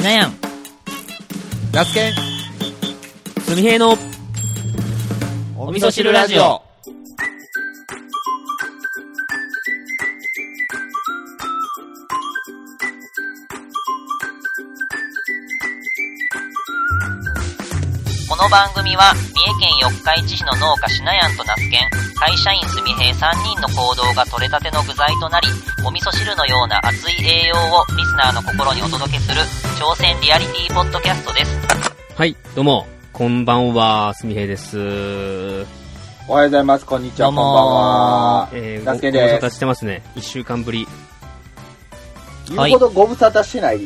しなやん。ラスケン、すみへいのおお味噌汁ラジオ。この番組は三重県四日市市の農家しなやんと那須県会社員すみへい3人の行動が取れたての具材となりお味噌汁のような熱い栄養をリスナーの心にお届けする挑戦リアリティポッドキャストですはい、どうも、こんばんは、すみへいです。おはようございます。こんにちは。どうんばんは。えー、ごご無沙で汰してますね。一週間ぶり。す。言うほどご無沙汰してない。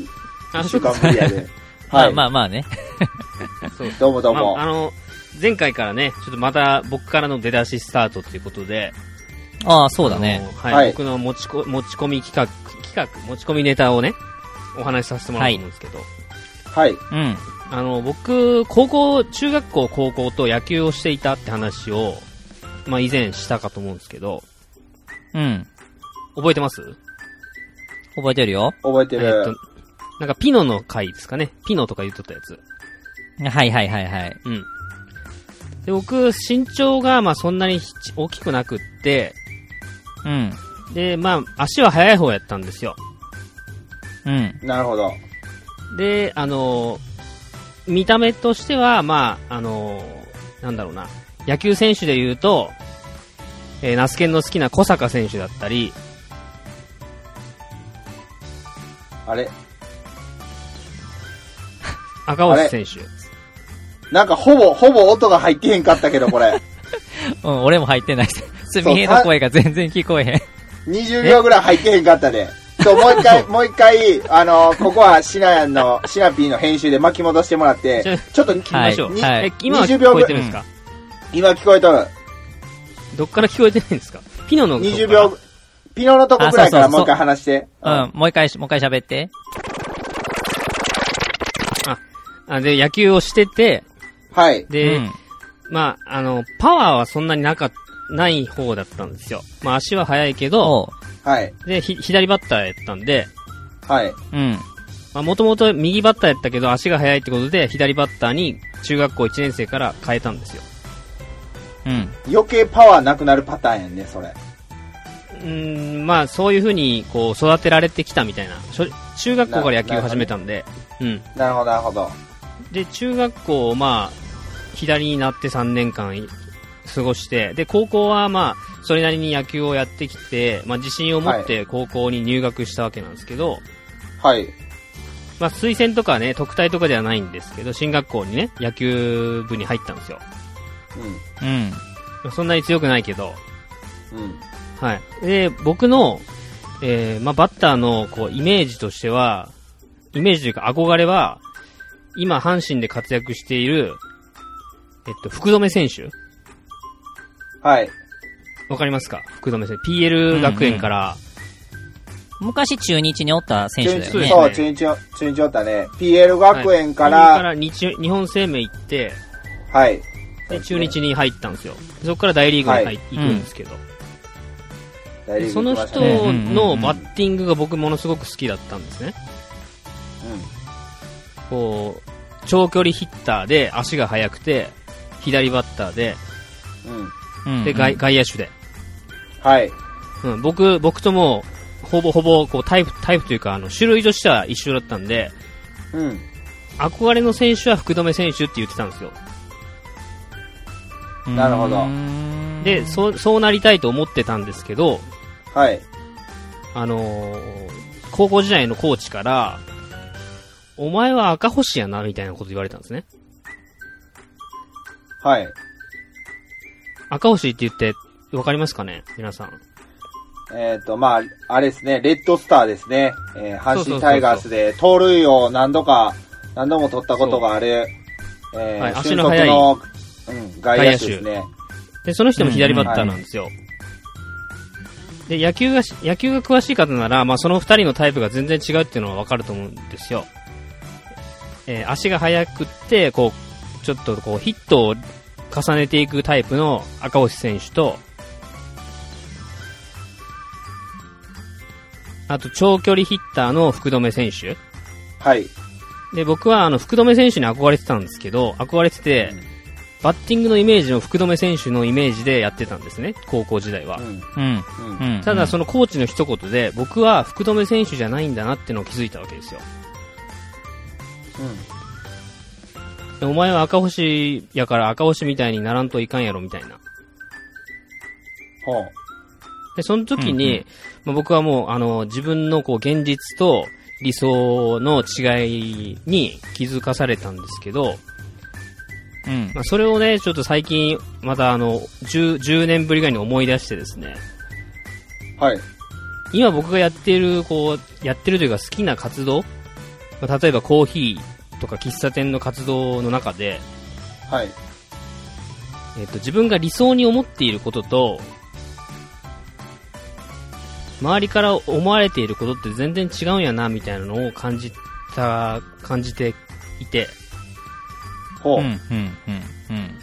あ一週間ぶりやで。ま あはい。まあまあねそう どうもどうもまあ、あ。の、前回からね、ちょっとまた僕からの出だしスタートということで、ああそうだね。はい、はい。僕の持ちこ持ち込み企画、企画、持ち込みネタをね、お話しさせてもらうと思うんですけど、はい。うん。あの、僕、高校、中学校、高校と野球をしていたって話を、まあ以前したかと思うんですけど、うん。覚えてます？覚えてるよ。覚えてえっると。、なんかピノの回ですかね。ピノとか言っとったやつ。はいはいはいはい。うん。で、僕、身長が、まあそんなにひ大きくなくって、うんで、まあ足は速い方やったんですよ。うんなるほど。で、あの、見た目としては、まあ、あの、なんだろうな、野球選手で言うと、えー、ナスケンの好きな小坂選手だったり、あれ？赤星選手。なんかほぼ、ほぼ音が入ってへんかったけど、これ。うん俺も入ってない。すみへいの声が全然聞こえへん。20秒ぐらい入ってへんかったで。そう、もう一回、もう一回、あの、ここはシナヤンの、シナピーの編集で巻き戻してもらってちょ、っと、聞きましょう。今は20聞こえてるんですか、今聞こえとる。どっから聞こえてないんですか？ピノのとこ20から秒、ピノのとこぐらいからもう一回話して。うんもう一回もう一回喋って。あ、で、野球をしてて、はい。で、うんまあ、あの、パワーはそんなになか、ない方だったんですよ。まあ、足は速いけど、はい。で、ひ、左バッターやったんで、はい。うんまあ、もともと右バッターやったけど、足が速いってことで、左バッターに中学校1年生から変えたんですよ。うん余計パワーなくなるパターンやんね、それ。うーん、まあ、そういう風に、こう、育てられてきたみたいな。しょ中学校から野球を始めたんで、うん。なるほど、なるほど。で、中学校、まあ、左になって3年間い過ごして、で、高校はまあ、それなりに野球をやってきて、まあ、自信を持って高校に入学したわけなんですけど、はい。まあ、推薦とかね、特待とかではないんですけど、進学校にね、野球部に入ったんですよ。ううんまあそんなに強くないけど、ん。うん。はい。で、僕の、えー、まあ、バッターの、こう、イメージとしては、イメージというか憧れは、今、阪神で活躍している、えっと、福留選手？はい。わかりますか？福留選手。PL 学園から、昔中日におった選手だよね。そう中日を、中日おったね。PL 学園か、PL からら日日本生命行って、はい。で中日に入ったんですよ。そこから大リーグに入、はい行くんですけど、大リーグその人のバッティングが僕ものすごく好きだったんですね。こう、長距離ヒッターで足が速くて、左バッターで、うん。で、外外野手で。はい。うん、僕、僕とも、ほぼほぼ、こう、タイプ、タイプというか、あの、種類としては一緒だったんで、うん。憧れの選手は福留選手って言ってたんですよ。なるほどうんで、そう、そうなりたいと思ってたんですけど、はい。あのー高校時代のコーチから、お前は赤星やな、みたいなこと言われたんですね。はい。赤星って言って、わかりますかね？皆さん。えっ、と、まあ、あれですね、レッドスターですね。えー、阪神タイガースで盗塁を何度か、何度も取ったことがある、えーはい足俊の速い足の、うん、外野手ですね。で、その人も左バッターなんですよ。で、野球がし、野球が詳しい方なら、まあ、その二人のタイプが全然違うっていうのはわかると思うんですよ。えー足が速くって、こう、ちょっとこう、ヒットを重ねていくタイプの赤星選手と、あと、長距離ヒッターの福留選手。はい。で、僕はあの、福留選手に憧れてたんですけど、憧れてて、バッティングのイメージの福留選手のイメージでやってたんですね、高校時代は。うん。うん。うん。うん。ただ、そのコーチの一言で、僕は福留選手じゃないんだなってのを気づいたわけですよ。でお前は赤星やから赤星みたいにならんといかんやろみたいな。ほう。で、その時うんうに、まあ、僕はもう、あの、自分のこう、現実と理想の違いに気づかされたんですけど、うん。まあ、それをね、ちょっと最近、またあの、10、10年ぶりぐらいに思い出してですね、はい。今僕がやっている、こう、やってるというか好きな活動、まあ、例えばコーヒーとか喫茶店の活動の中で、はい。えっ、と、自分が理想に思っていることと、周りから思われていることって全然違うんやな、みたいなのを感じた、感じていて、ほう。うん。うん。うん。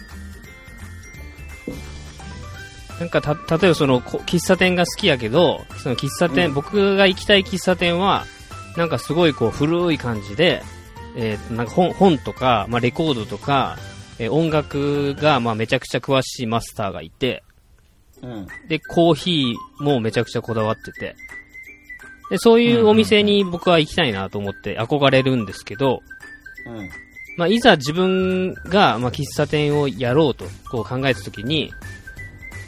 なんかた、例えばその、こ喫茶店が好きやけど、その喫茶店、うん僕が行きたい喫茶店は、なんかすごいこう古い感じで、えーなんか本、本とか、まあレコードとか、えー音楽がまあめちゃくちゃ詳しいマスターがいて、うん。で、コーヒーもめちゃくちゃこだわってて、で、そういうお店に僕は行きたいなと思って憧れるんですけど、うん。まあ、いざ自分が、まあ、喫茶店をやろうと、こう考えたときに、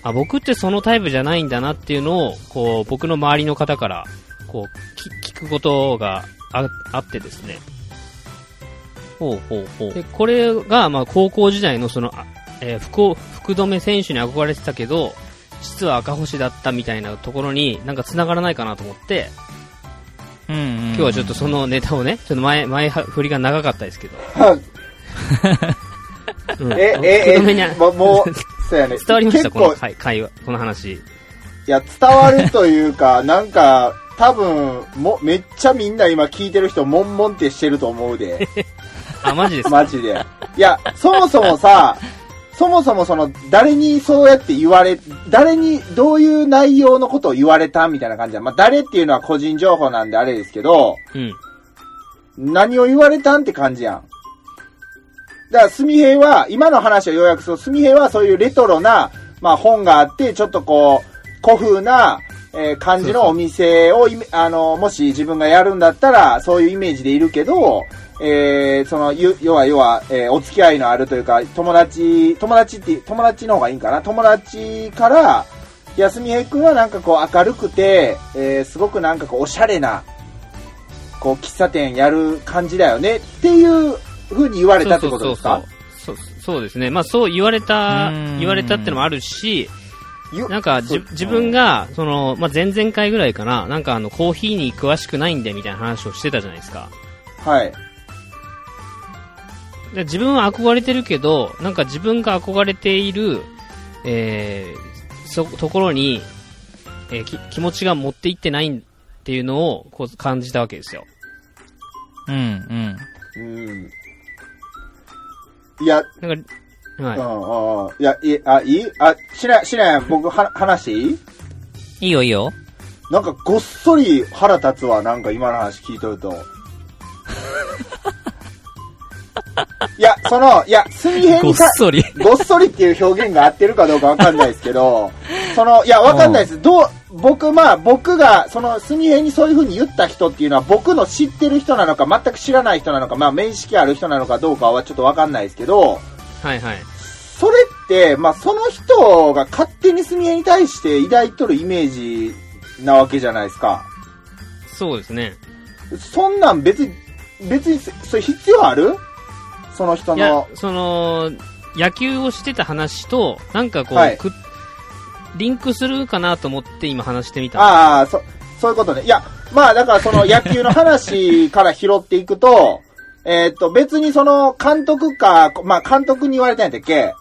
あ、僕ってそのタイプじゃないんだなっていうのを、こう、僕の周りの方から、こう、き聞くことがああってですね。ほうほうほう。で、これが、まあ、高校時代のその、あえー福、福留選手に憧れてたけど、実は赤星だったみたいなところになんか繋がらないかなと思って、うんうん。今日はちょっとそのネタをね、ちょっと前、前は振りが長かったですけど。うんえ、え、福留にえ、もう、もう、そうやね。伝わりましたこの会会話、この話。いや、伝わるというか、なんか、多分、も、めっちゃみんな今聞いてる人、悶々ってしてると思うで。あ、マジですか？マジで。いや、そもそもさ、そもそもその、誰にそうやって言われ、誰にどういう内容のことを言われたみたいな感じだ。まあ、誰っていうのは個人情報なんであれですけど、うん。何を言われたんって感じやん。だから、すみへいは、今の話を要約すると、すみへいはそういうレトロな、まあ本があって、ちょっとこう、古風な、えー感じのお店をあの、もし自分がやるんだったら、そういうイメージでいるけど、えーその、ゆ要は、要は、えーお付き合いのあるというか、友達、友達って、友達の方がいいんかな？友達から、安見平君はなんかこう明るくて、えーすごくなんかこうおしゃれな、こう喫茶店やる感じだよね？っていう風に言われたってことですか？そうそうですね。まあそう言われたうん、言われたってのもあるし、ゆなんかじ自分が、その、まあ前々回ぐらいかな、なんかあの、コーヒーに詳しくないんでみたいな話をしてたじゃないですか。はい。で自分は憧れてるけど、なんか自分が憧れている、えー、そ、ところに、えーき気持ちが持っていってないっていうのを、こう感じたわけですよ。うんうん。うん。いや、なんか、はい。うん、うん。いや、いあ、いい？あ、しな、しなやん、僕は、話いい？いいよいいよ。なんかごっそり腹立つわ、なんか今の話聞いとると。いや、その、いや、水平ごっそり。ごっそりっていう表現が合ってるかどうかわかんないですけど、その、いや、わかんないです。どう、僕、まあ、僕が、その、すみへにそういう風に言った人っていうのは、僕の知ってる人なのか、全く知らない人なのか、まあ、面識ある人なのかどうかはちょっとわかんないですけど、はいはい。それって、まあ、その人が勝手にすみへに対して抱いとるイメージなわけじゃないですか。そうですね。そんなん別に、別に、それ必要ある？その人の、、その、野球をしてた話と、なんかこう、はいくリンクするかなと思って今話してみた。ああ、そ、そういうことね。いや、まあだからその 野球の話から拾っていくと、えーっと、別にその監督か、まあ監督に言われたんやったっけ？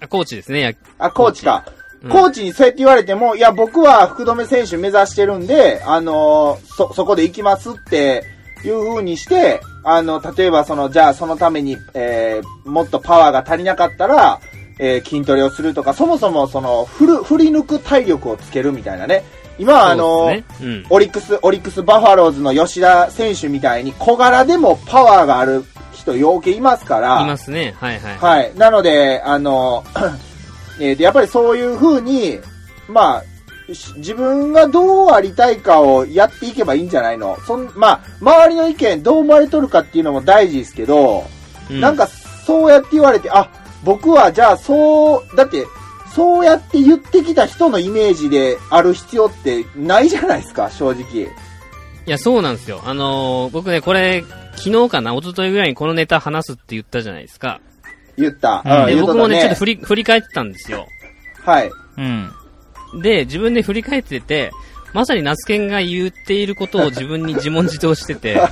あコーチですね、やあ、コーチか。うんコーチにそうやって言われても、いや、僕は福留選手目指してるんで、あのーそ、そこで行きますっていう風にして、あの、例えばその、じゃあそのために、えー、もっとパワーが足りなかったら、えー筋トレをするとか、そもそもその、振る、振り抜く体力をつけるみたいなね。今はあのねうん。オリックス、オリックスバファローズの吉田選手みたいに小柄でもパワーがある人、ようけいますから。いますね。はいはい。はい。なので、あの、えーとやっぱりそういう風に、まあ、し自分がどうありたいかをやっていけばいいんじゃないの？そん、まあ、周りの意見どう思われとるかっていうのも大事ですけど、うなんかそうやって言われて、あ、僕はじゃあそう、だって、そうやって言ってきた人のイメージである必要ってないじゃないですか、正直。いや、そうなんですよ。あのー僕ね、これ、昨日かな、一昨日ぐらいにこのネタ話すって言ったじゃないですか。言った。うんうん、で、言うとった僕もね、ちょっと振り、振り返ってたんですよ。はい。うん。で、自分で振り返ってて、まさにナスケンが言っていることを 自分に自問自答してて、もう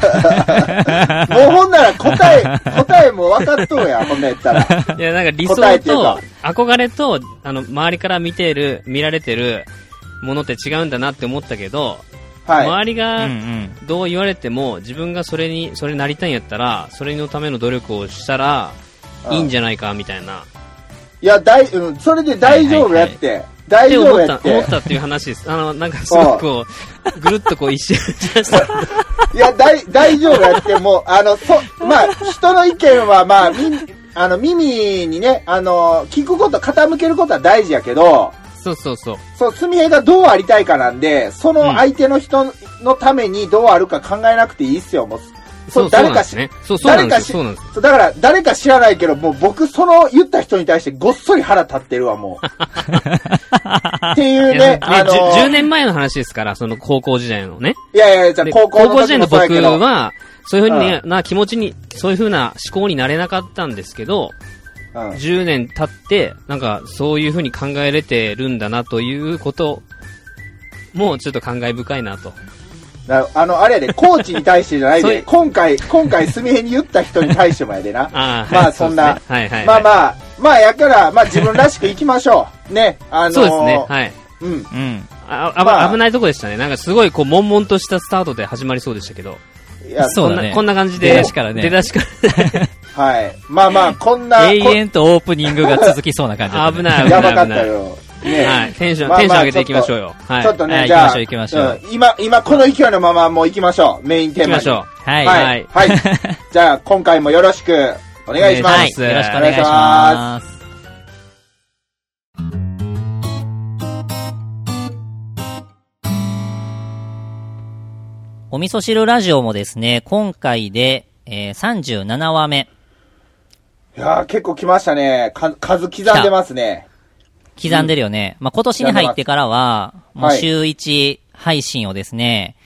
ほんなら答え、答えも分かっとるやん、こんなんやったら。いや、なんか理想とか、憧れと、あの、周りから見てる、見られてるものって違うんだなって思ったけど、はい。周りがん。どう言われても、自分がそれに、それになりたいんやったら、それのための努力をしたら、いいんじゃないか、みたいな。いや、大、うん、それで大丈夫やって。大って思った、丈夫やって。思ったっていう話です。あの、なんかすごくこう、ぐるっとこう一周。いや、大、大丈夫やって、もう、あの、そ、まあ、人の意見は、まあ、み、あの、耳にね、あの、聞くこと、傾けることは大事やけど、そうそうそう。そう、すみへがどうありたいかなんで、その相手の人のためにどうあるか考えなくていいっすよ、もう。そう、誰かし、ね。そう、そうなんですよ。そう誰なんです。そうだから、誰か知らないけど、もう僕、その言った人に対してごっそり腹立ってるわ、もう。っていうね、あのじゅ10年前の話ですから、その高校時代のね。いやいや、じゃあで高校の時時代の僕もそうやけど、は、そういうふうにね、うな気持ちに、そういうふうな思考になれなかったんですけど、うん10年経って、なんか、そういうふうに考えれてるんだなということも、ちょっと感慨深いなと。なあの、あれやで、コーチに対してじゃないで、今回、今回、すみへに言った人に対してもやでな。あーまあ、はいそんな、はいはいはい。まあまあ、まあ、やから、まあ自分らしく行きましょう。ね、あのーそうですね。はい。うん。うん。ああまあ危ないとこでしたね。なんかすごい、こう、悶々としたスタートで始まりそうでしたけど。いや、そうだねこんな、こんな感じで。出だしからね出だしから。はい。まあまあ、こんな、永遠とオープニングが続きそうな感じね危ないこ危ないやばかった危ない。よ。ね、はい。テンション、まあまあテンション上げていきましょうよ。はい。ちょっとね、はいじゃあ、行きましょう行きましょうん今、今、この勢いのままもう行きましょう。メインテーマに。行きましょう。はい。ははいい。はい。じゃあ、今回もよろしくお願いします。はい。よろしくお願いします。お味噌汁ラジオもですね、今回で、えー、37話目。いやー結構来ましたね。か数刻んでますね。刻んでるよね。まあ、今年に入ってからは、もうはい週1配信をですね、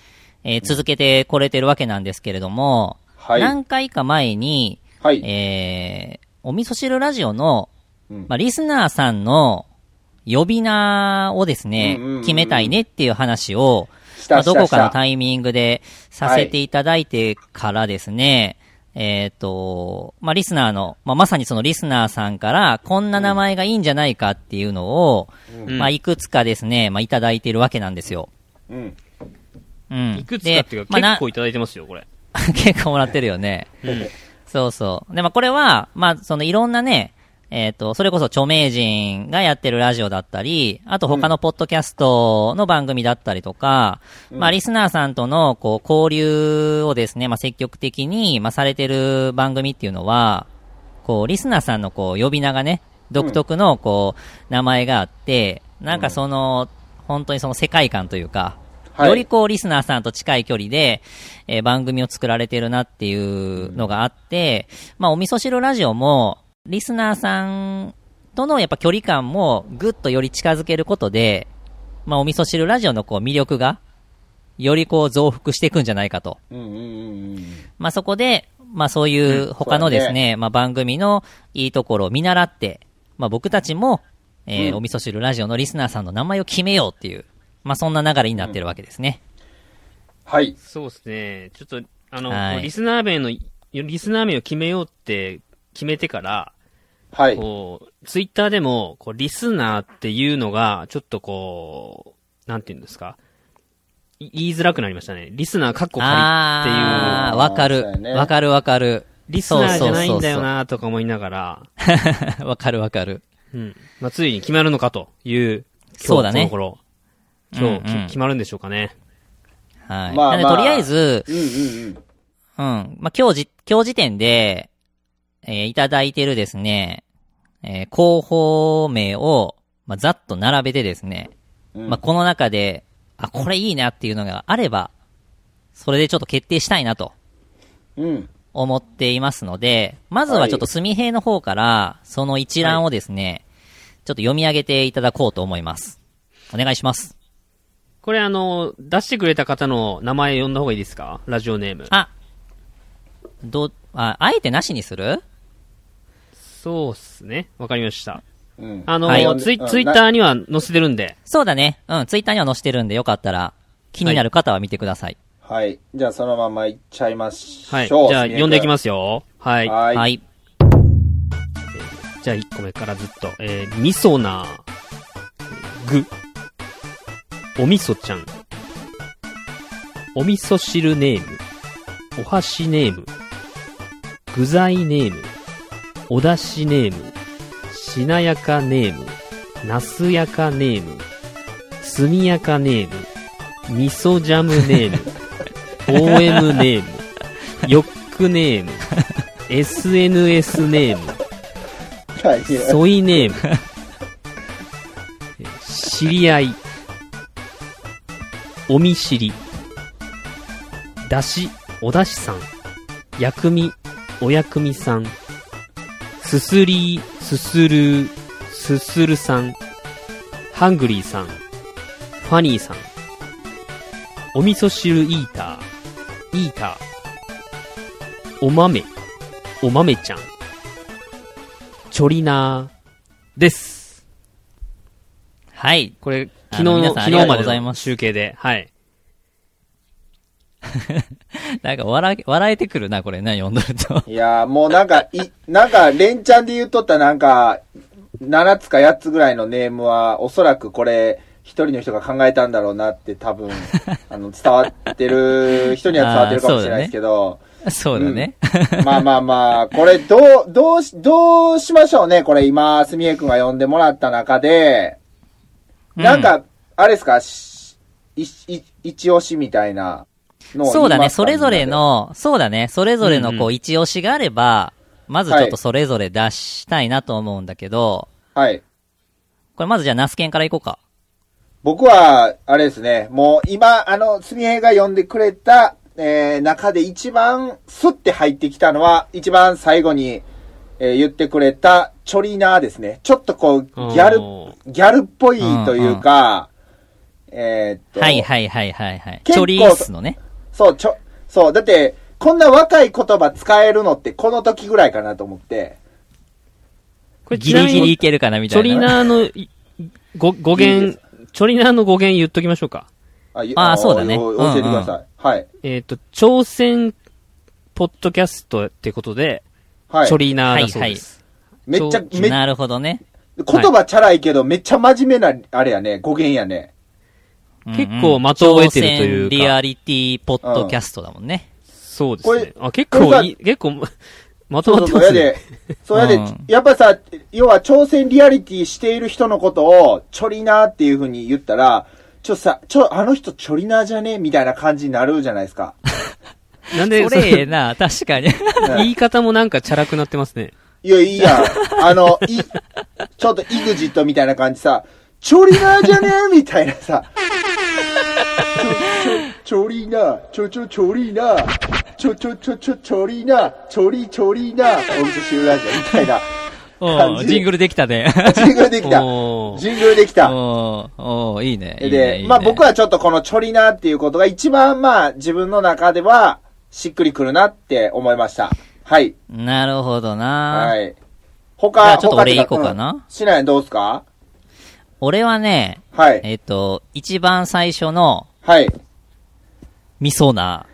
えー続けてこれてるわけなんですけれども、はい。何回か前に、はい。えー、お味噌汁ラジオの、うんまあ、リスナーさんの呼び名をですねうんうんうんうん、決めたいねっていう話を、まあ、どこかのイタイミングでさせていただいてからですね、えっ、と、まあ、リスナーの、まあ、まさにそのリスナーさんから、こんな名前がいいんじゃないかっていうのを、うんまあ、いくつかですね、まあ、いただいているわけなんですよ。うん。うん。いくつかっていうか、でまあ結構いただいてますよ、これ。な 結構もらってるよね。うん。そうそう。で、まあ、これは、まあ、そのいろんなね、えっ、と、それこそ著名人がやってるラジオだったり、あと他のポッドキャストの番組だったりとか、まあ、リスナーさんとの、こう、交流をですね、まあ、積極的に、まあ、されてる番組っていうのは、こう、リスナーさんの、こう、呼び名がね、独特の、こう、名前があって、なんかその、本当にその世界観というか、はい。よりこう、リスナーさんと近い距離で、えー番組を作られてるなっていうのがあって、まあ、お味噌汁ラジオも、リスナーさんとのやっぱ距離感もぐっとより近づけることで、まあ、お味噌汁ラジオのこう魅力が、よりこう増幅していくんじゃないかと。うんうんうんうん。まあ、そこで、まあ、そういう他のですね、まあ、番組のいいところを見習って、まあ、僕たちも、えーうんお味噌汁ラジオのリスナーさんの名前を決めようっていう、まあ、そんな流れになってるわけですね。はい。そうですね。ちょっと、あの、はいリスナー名の、リスナー名を決めようって決めてから、はい。こう、ツイッターでも、こう、リスナーっていうのが、ちょっとこう、なんて言うんですか？い言いづらくなりましたね。リスナーカッコ仮っていう、わかる。わかるわかる。リスナーじゃないんだよなとか思いながら。わかるわかる。うん。まあ、ついに決まるのかという、今日そうだねこの頃。今日、うんうんき決まるんでしょうかね。はい。まあまあなんでとりあえず、うんうんうん。うん。まあ、今日じ、今日時点で、えーいただいてるですね、えー候補名を、まあ、ざっと並べてですね、うんまあ、この中で、あ、これいいなっていうのがあれば、それでちょっと決定したいなとうん。思っていますので、まずはちょっと墨平の方から、その一覧をですね、ちょっと読み上げていただこうと思います。お願いします。これあの、出してくれた方の名前呼んだ方がいいですか？ラジオネーム。あ、ど、あ、あえてなしにする？そうっすね。わかりました。うん。あの、はいツイうんツイッターには載せてるんで、そうだね。うん、ツイッターには載せてるんで、よかったら、気になる方は見てください。はい。じゃあそのままいっちゃいましはい。じょう。ゃあ、読んでいきますすよ。はい。はい。はい。はい。じゃあ、1個目からずっと。えー、みそなぐ。おみそちゃん。お味噌汁ネーム。お箸ネーム。具材ネーム。おだしネーム。しなやかネーム。なすやかネーム。すみやかネーム。味噌ジャムネーム。OM ネーム。ヨックネーム。SNS ネーム。ソイネーム。知り合い。お見知り。だし、おだしさん。薬味、お薬味さん。すすりー、すするー、すするさん。ハングリーさん。ファニーさん。お味噌汁イーター。イーター。お豆。お豆ちゃん。チョリナーです。はい。これ、あ昨日の、昨日までのとうございます集計で、はい。なんか笑え、笑えてくるな、これな、読んどると。いやーもうなんか、い、なんか、連チャンで言っとったなんか、7つか8つぐらいのネームは、おそらくこれ、一人の人が考えたんだろうなって多分、あの、伝わってる、人には伝わってるかもしれないですけど、そうだね。まあまあまあ、これどう、どうし、どうしましょうね、これ今、すみえくんが呼んでもらった中で、なんか、あれですか、しい、い、一押しみたいなのそうだね、それぞれ、の、そうだね、それぞれのうんうこう、一押しがあれば、まずちょっとそれぞれ出したいなと思うんだけど、はい。これまずじゃあナスケンからいこうか。僕は、あれですね、もう今、あの、すみえが呼んでくれた、えー、中で一番スッて入ってきたのは、一番最後に、えー言ってくれた、チョリナーですね。ちょっとこう、ギャルギャルっぽいというか、えーっと、はいはいはいはいはい。チョリースのね。そう、ちょ、そう、だって、こんな若い言葉使えるのってこの時ぐらいかなと思って。これギリギリいけるかなみチョリたいな。ナーのい語語源、チョリナーの語源言っときましょうか。あいあーそうだねお教えてください。はい。えっ、と、朝鮮ポッドキャストってことで、はい。チョリナーだそうです。めっちゃ、め、なるほどね。言葉チャラいけど、めっちゃ真面目な、あれやね、語源やね。結構的を得てるというかリアリティポッドキャストだもんね。そうですね。あ、結構いい、結構、まとそうそうそう、まってますねやで。、そうやで、うんやっぱさ、要は朝鮮リアリティしている人のことを、チョリナーっていう風に言ったら、ちょさ、ちょ、あの人チョリナーじゃねみたいな感じになるじゃないですか。なんで、それええな、確かに。言い方もなんかチャラくなってますね。いや、いいやん。あの、い、ちょっとイグジットみたいな感じさ、チョリナーじゃね？みたいなさ、チョリナー、ちょちょ、チョリナー、ちょちょちょちょ、チョリナー、チョリチョリナー、お味噌汁ラジオみたいな。お感じジングルできたね。ジングルできた。ジングルできた。おーおーいいね。いいねで、いいねまあ僕はちょっとこのチョリナーっていうことが一番まあ自分の中ではしっくりくるなって思いました。はい。なるほどな。はい。他、ちょっと俺他行こうかなうんしないどうすか？俺はね、はい。えっと、一番最初の、はい。ミソナ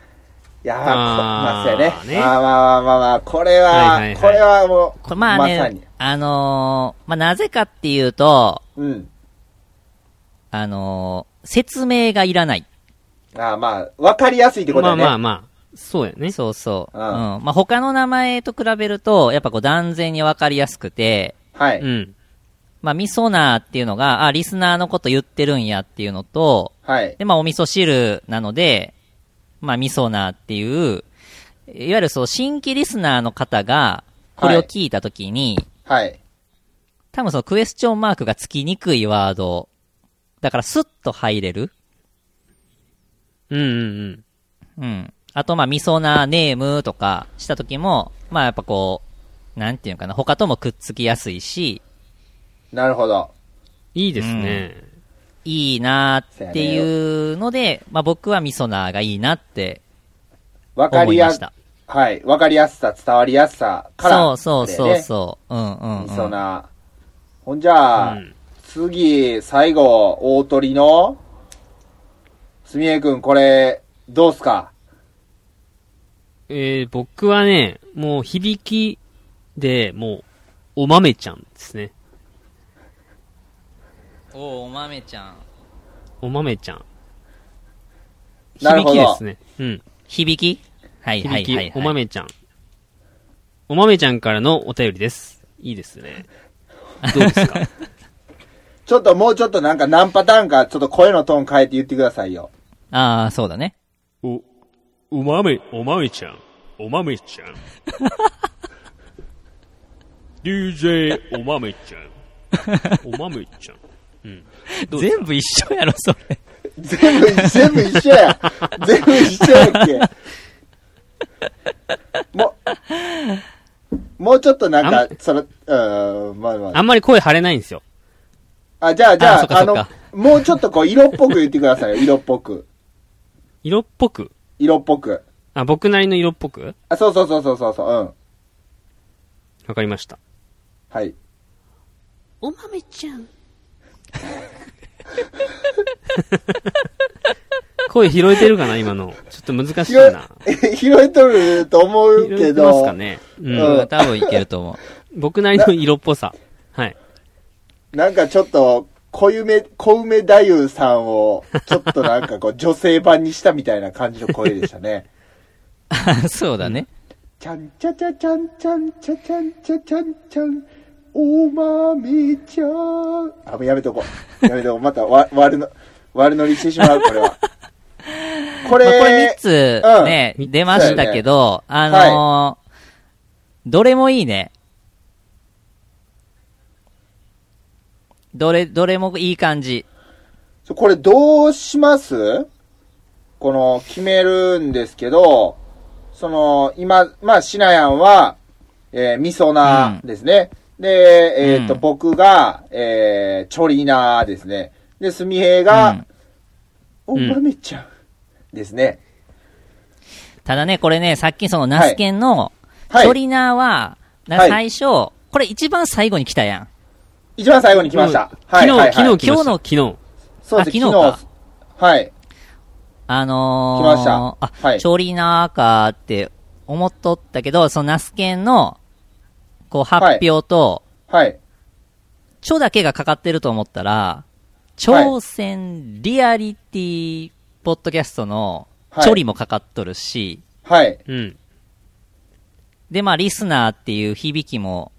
いやー、まあ、そうやね。ねまあまあまあまあまあ、これは、はいはいはいこれはもう、まあさねに。、あのーまあなぜかっていうと、うん。あのー説明がいらない。あーまあ、わかりやすいってことまあだね。まあまあ、そうやね。そうそう。ううんん。まあ他の名前と比べると、やっぱこう断然にわかりやすくて、はい。うん。まあミソナーっていうのが、あ、リスナーのこと言ってるんやっていうのと、はい。で、まあ、お味噌汁なので、まあ、味噌なっていう、いわゆるそう、新規リスナーの方が、これを聞いたときに、はい。多分そのクエスチョンマークがつきにくいワード、だからスッと入れる。うんうんうん。うん。あと、まあ、味噌なネームとかしたときも、まあ、やっぱこう、なんていうのかな、他ともくっつきやすいし、なるほど。いいですね。いいなーっていうので、まあ、僕は味噌なーがいいなってわかりやす、思いました。はい。わかりやすさ、伝わりやすさから、そうそうそうそう。うんうん、うん。みそな。ほんじゃあ、うん次、最後、大鳥の、すみえくん、これ、どうすか？えー、僕はね、もう響きで、もう、お豆ちゃんですね。おーお豆ちゃん。お豆ちゃん。なるほど響きですね。うん。響き？はいはい響き、はい、はい。お豆ちゃん。お豆ちゃんからのお便りです。いいですね。どうですか？ちょっともうちょっとなんか何パターンか、ちょっと声のトーン変えて言ってくださいよ。ああ、そうだね。お、お豆、お豆ちゃん。お豆ちゃん。DJ お豆ちゃん。お豆ちゃん。全部一緒やろ、それ。全部、全部一緒や。全部一緒やっけ。もう、もうちょっとなんあか、その、うん、まあまあ。あんまり声張れないんですよ。あ、じゃあ、じゃああ、あのもうちょっとこう、色っぽく言ってくださいよ。色っぽく。色っぽく？色っぽく。あ、僕なりの色っぽく？あ、そうそうそうそうそうそう、うん。わかりました。はい。お豆ちゃん。声拾えてるかな今の。ちょっと難しいな。、拾えとると思うけ拾えてますど、かね。う。うんん多分いけると思う。僕なりの色っぽさ。はい。なんかちょっと、小梅、小梅太夫さんを、ちょっとなんかこう、女性版にしたみたいな感じの声でしたね。そうだね。ちゃんちゃちゃちゃんちゃんちゃちゃんちゃちゃんちゃん、おまみちゃん。あ、もうやめとこう。やめとこう。また、わ、悪の、悪乗りしてしまう、これは。これ、まあ、これ3つうんね、出ましたけど、あのーどれもいいね。どれ、どれもいい感じ。そうこれどうします？この、決めるんですけど、その、今、まあ、シナヤンは、えー、ミソナですね。で、えっ、と、うん僕が、えー、チョリナですね。で、スミヘイが、おんまめちゃんですね。ただね、これね、さっきそのナスケンの、はいチョリナーは、なはい最初、これ一番最後に来たやん。一番最後に来ました。はい、昨日、はい、はい。昨日来ました。今日の昨日。そうです、あ昨日かはい。あのー、来ましたあ、はいチョリナーかって思っとったけど、そのナスケンの、こう発表と、はい。チョだけがかかってると思ったら、挑戦リアリティポッドキャストのはいチョリもかかっとるし、はい。うん。で、まあ、リスナーっていう響きも、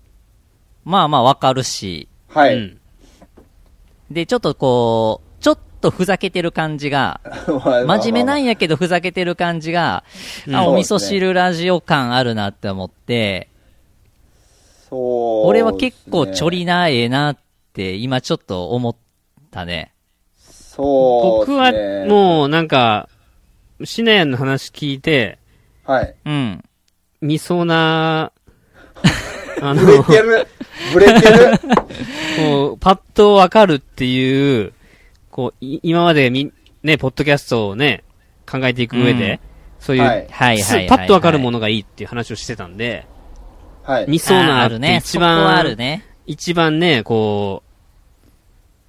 まあまあわかるし、はい。うん。で、ちょっとこう、ちょっとふざけてる感じが、真面目なんやけどふざけてる感じが、うんあ、お味噌汁ラジオ感あるなって思って、俺は結構ちょ。りな、ええなって、今ちょっと思ったね。そう、僕は、もう、なんか、シナヤンの話聞いて、う、はい。うん。見そうな、あブレの、てる？ブレてる？こう、パッとわかるっていう、こう、い今までみ、ね、ポッドキャストをね、考えていく上で、そういう、はいはいはいはい、はい。すパッとわかるものがいいっていう話をしてたんで、はい。見そうあなってあるね。一そこはある番、ね。一番ね、こ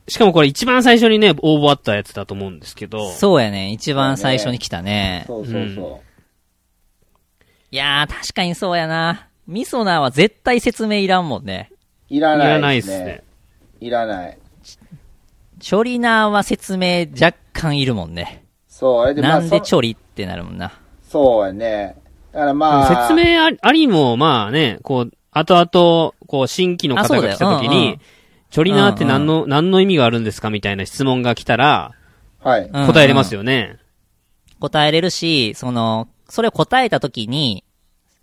う、しかもこれ一番最初にね、応募あったやつだと思うんですけど、そうやね。一番最初に来たね。そうそうそいやー、確かにそうやな。ミソナーは絶対説明いらんもんね。う。いらいらないないですねっすね。。いらない。チョリナーは説明若干いるもんね。そう、あれで、まあ、なんでそチョリってなるもんな。そうやね。だからまあ、説明ありありも、まあね、こう、後々、こう、新規の方が来た時あそうだようんうんに、チョリナーって何の、何の意味があるんですかみたいな質問が来たら、はい。うん答えれますよね。答えれるし、その、それを答えたときに、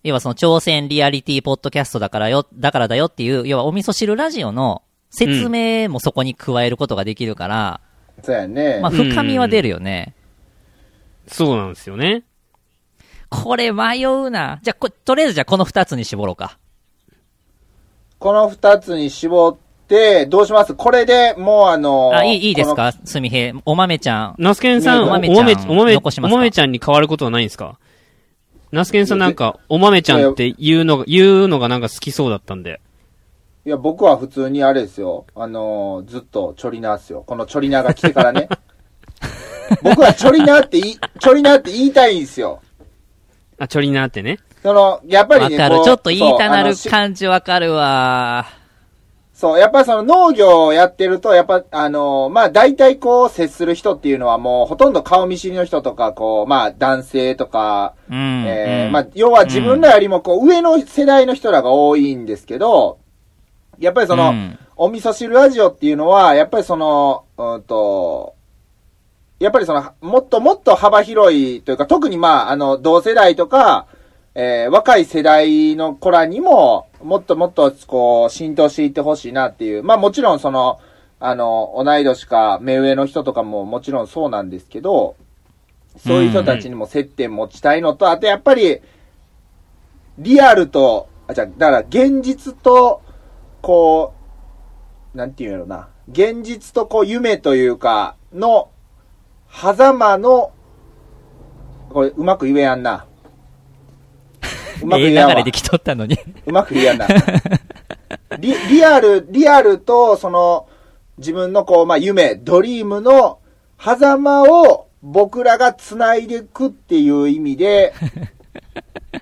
要はその挑戦リアリティポッドキャストだからよ、だからだよっていう、要はお味噌汁ラジオの説明もそこに加えることができるから、そうやね。まあ深みは出るよね。そうなんですよね。これ迷うな。じゃあ、こ、とりあえずじゃあこの二つに絞ろうか。この二つに絞って、どうします？これでもうあのあ、いい、いいですこかすみへい。お豆ちゃん。ナスケンさん、おお豆豆、ちゃんお豆、残しますか？お豆ちゃんに変わることはないんですか？ナスケンさんなんか、お豆ちゃんって言うのが、言うのがなんか好きそうだったんで。いや、僕は普通にあれですよ。あのーずっとチョリナーっすよ。このチョリナーが来てからね。僕はチョリナーって言い、チョリナーって言いたいんですよ。あ、ちょりなってね。その、やっぱりね、わかる。ちょっと言いたなる感じわかるわ。そう、やっぱりその農業をやってると、やっぱ、あのーまあ、大体こう、接する人っていうのはもう、ほとんど顔見知りの人とか、こう、まあ、男性とか、うん。うんえーまあ、要は自分らよりもこう、上の世代の人らが多いんですけど、やっぱりその、うんお味噌汁ラジオっていうのは、やっぱりその、うんと、やっぱりその、もっともっと幅広いというか、特にまあ、あの、同世代とか、えー若い世代の子らにも、もっともっと、こう、浸透していってほしいなっていう。まあもちろんその、あの、同い年か目上の人とかももちろんそうなんですけど、そういう人たちにも接点持ちたいのと、あとやっぱり、リアルと、あ、じゃだから現実と、こう、なんていうんやろな。現実とこう夢というか、の、狭間の、これうまく言えやんな。うまくええ言えやんわ流れできとったのに。うまく言えやんな。リリアル、リアルと、その、自分のこう、まあ、夢、ドリームの狭間を僕らが繋いでいくっていう意味で、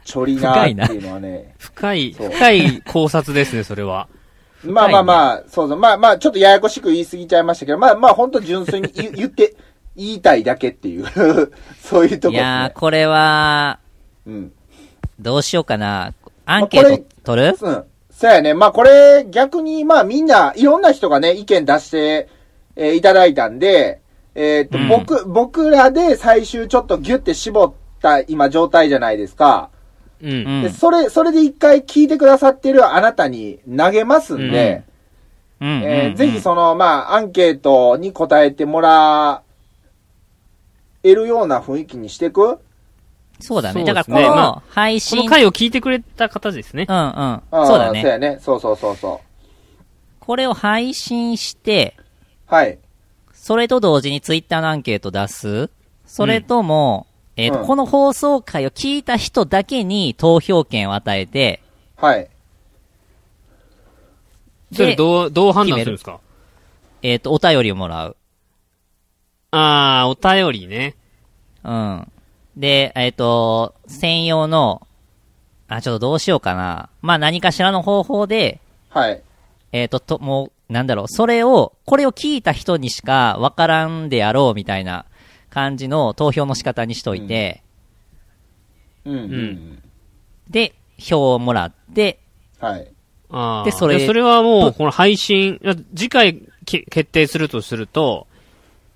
ちょりなーっていうのはね、深い、深い考察ですね、それは。まあまあまあ、そうそう、まあまあ、ちょっとややこしく言い過ぎちゃいましたけど、まあまあ、本当純粋に言 言って、言いたいだけっていう、そういうとこですいや。これは、うん。どうしようかな。アンケート取る？うん。そうやね。まあこれ、逆に、まあみんな、いろんな人がね、意見出して、えーいただいたんで、えーっと、うん僕、僕らで最終ちょっとギュッて絞った今状態じゃないですか。うん。うんで、それ、それで一回聞いてくださってるあなたに投げますんで、うんうんえーうんぜひその、まあ、アンケートに答えてもらえるような雰囲気にしていく？そうだね。だからこの配こ信、の回を聞いてくれた方ですね。うんうん。んそうだね。そうやね。そうそうそうそこれを配信して、う。はい。それと同時にツイッターのアンケート出す？それとも、えっ、と、うんこの放送回を聞いた人だけに投票権を与えて、はい。それで、どう、どう判断するんですか？えっ、と、お便りをもらう。あー、お便りね。うん。で、えっ、と、専用の、あ、ちょっとどうしようかな。まあ何かしらの方法で、はい。えっ、と、と、もう、なんだろう、それを、これを聞いた人にしかわからんであろうみたいな感じの投票の仕方にしといて、うん。うん。で、票をもらって、はい。あーでそれでそれはもう、この配信、次回け決定するとすると、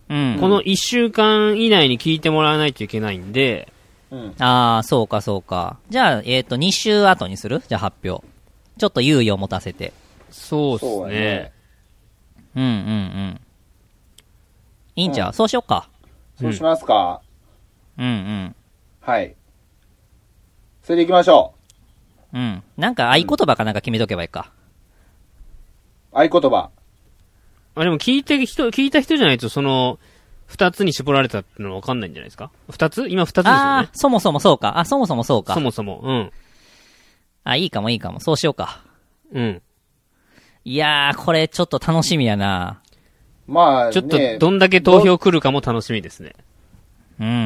うん。この1週間以内に聞いてもらわないといけないんで、うん。ああ、そうかそうか。じゃあ、えっ、と、2週後にする？じゃあ発表。ちょっと猶予を持たせて。そうですねそうやね。うんうんうん。いいんちゃう、うんそうしよっか。そうしますか。うんうん。はい。それで行きましょうん。なんか合言葉かなんか決めとけばいいか。う。合言葉。あ、でも聞いて人、聞いた人じゃないと、その、二つに絞られたってのはわかんないんじゃないですか？二つ？今二つですよねああ。、そもそもそうか。あ、そもそもそうかそ。もそも。うん。あ、いいかもいいかも。そうしようか。うん。いやー、これちょっと楽しみやな。まあ、ね、ちょっと、どんだけ投票来るかも楽しみですね。うんうん、う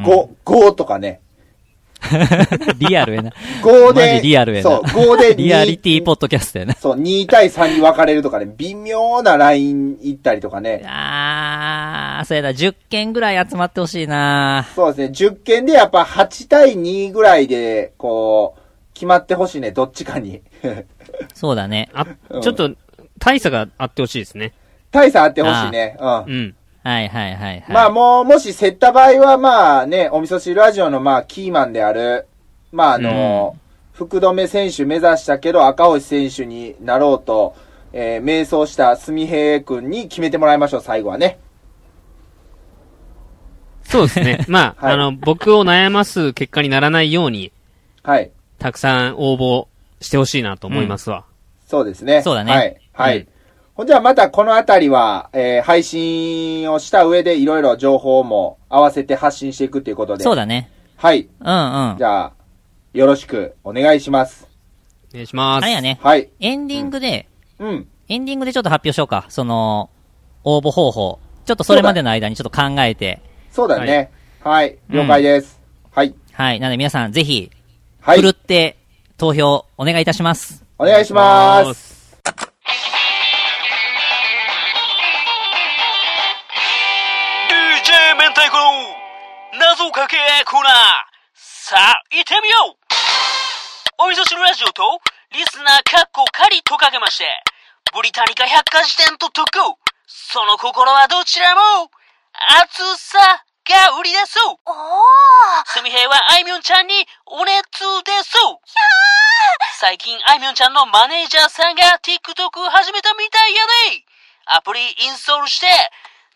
ん。5、5とかね。リアルやな。5マで、ジリアルやなそう、5で2リアリティポッドキャストやな。そう、2対3に分かれるとかね、微妙なライン行ったりとかね。あー、そうやな。10件ぐらい集まってほしいなそうですね、10件でやっぱ8対2ぐらいで、こう、決まってほしいね、どっちかに。そうだね。あ、うんちょっと、大差があってほしいですね。大差あってほしいね。うん。うん。はいはいはいはい。まあもう、もし競った場合は、まあね、お味噌汁ラジオのまあキーマンである、まああの、福留選手目指したけど赤星選手になろうと、えー、迷走した住平君に決めてもらいましょう、最後はね。そうですね。まあ、はいあの、僕を悩ます結果にならないように、はい。たくさん応募してほしいなと思いますわ。そうですね。そうだねはい。はい。うんほんじゃあまたこのあたりは、えー、配信をした上でいろいろ情報も合わせて発信していくということで。そうだね。はい。うんうんじ。ゃあ、よろしくお願いします。お願いします。あれやね、はい。エンディングで、うん。エンディングでちょっと発表しようか。その、応募方法。ちょっとそれまでの間にちょっと考えて。そうだね。はい。了解です。はい。はい。なので皆さんぜひ、はいふる。って投票お願いいたします。お願いします。謎かけコーナー。さあ、行ってみよう。お味噌汁ラジオとリスナーカッコ仮とかけまして、ブリタニカ百科事典と特攻。その心はどちらも熱さが売りです。おー。すみへいはあいみょんちゃんにお熱です。最近あいみょんちゃんのマネージャーさんが TikTok 始めたみたいやで。アプリインストールして、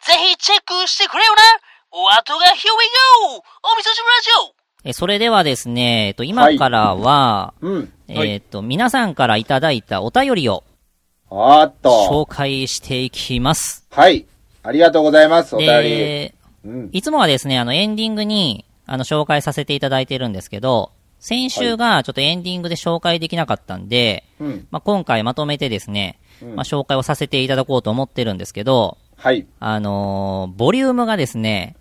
ぜひチェックしてくれよなお後が Here we go! お味噌汁ラジオえ、それではですね、えっと、今からは、うん。えっと、皆さんからいただいたお便りをあーっ紹と。介していきます。はい。ありがとうございます、お便り。で、うん。いつもはですね、あの、エンディングに、あの、紹介させていただいてるんですけど、先週がちょっとエンディングで紹介できなかったんで、うん。まあ、今回まとめてですね、うんまあ、紹介をさせていただこうと思ってるんですけど、はい。あのーボリュームがですね、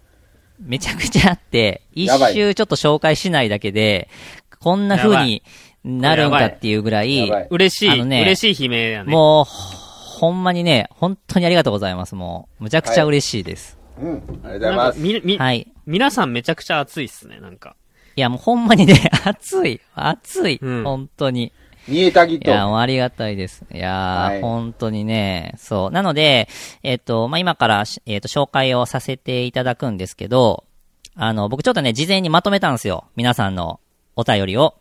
めちゃくちゃあって、一周ちょっと紹介しないだけで、こんな風になるんかっていうぐらい、嬉しい、あのね嬉しい悲鳴やね。もう、ほんまにね、本当にありがとうございます。もう、むちゃくちゃ嬉しいです。うん。ありがとうございます。み、み、はい。皆さんめちゃくちゃ熱いっすね、なんか。いや、もうほんまにね、熱い、熱い、うん本当に。見えたぎと。いや、もうありがたいです。いやー、はい本当にね、そう。なので、えっ、と、まあ、今からし、えっ、と、紹介をさせていただくんですけど、あの、僕ちょっとね、事前にまとめたんですよ。皆さんのお便りを。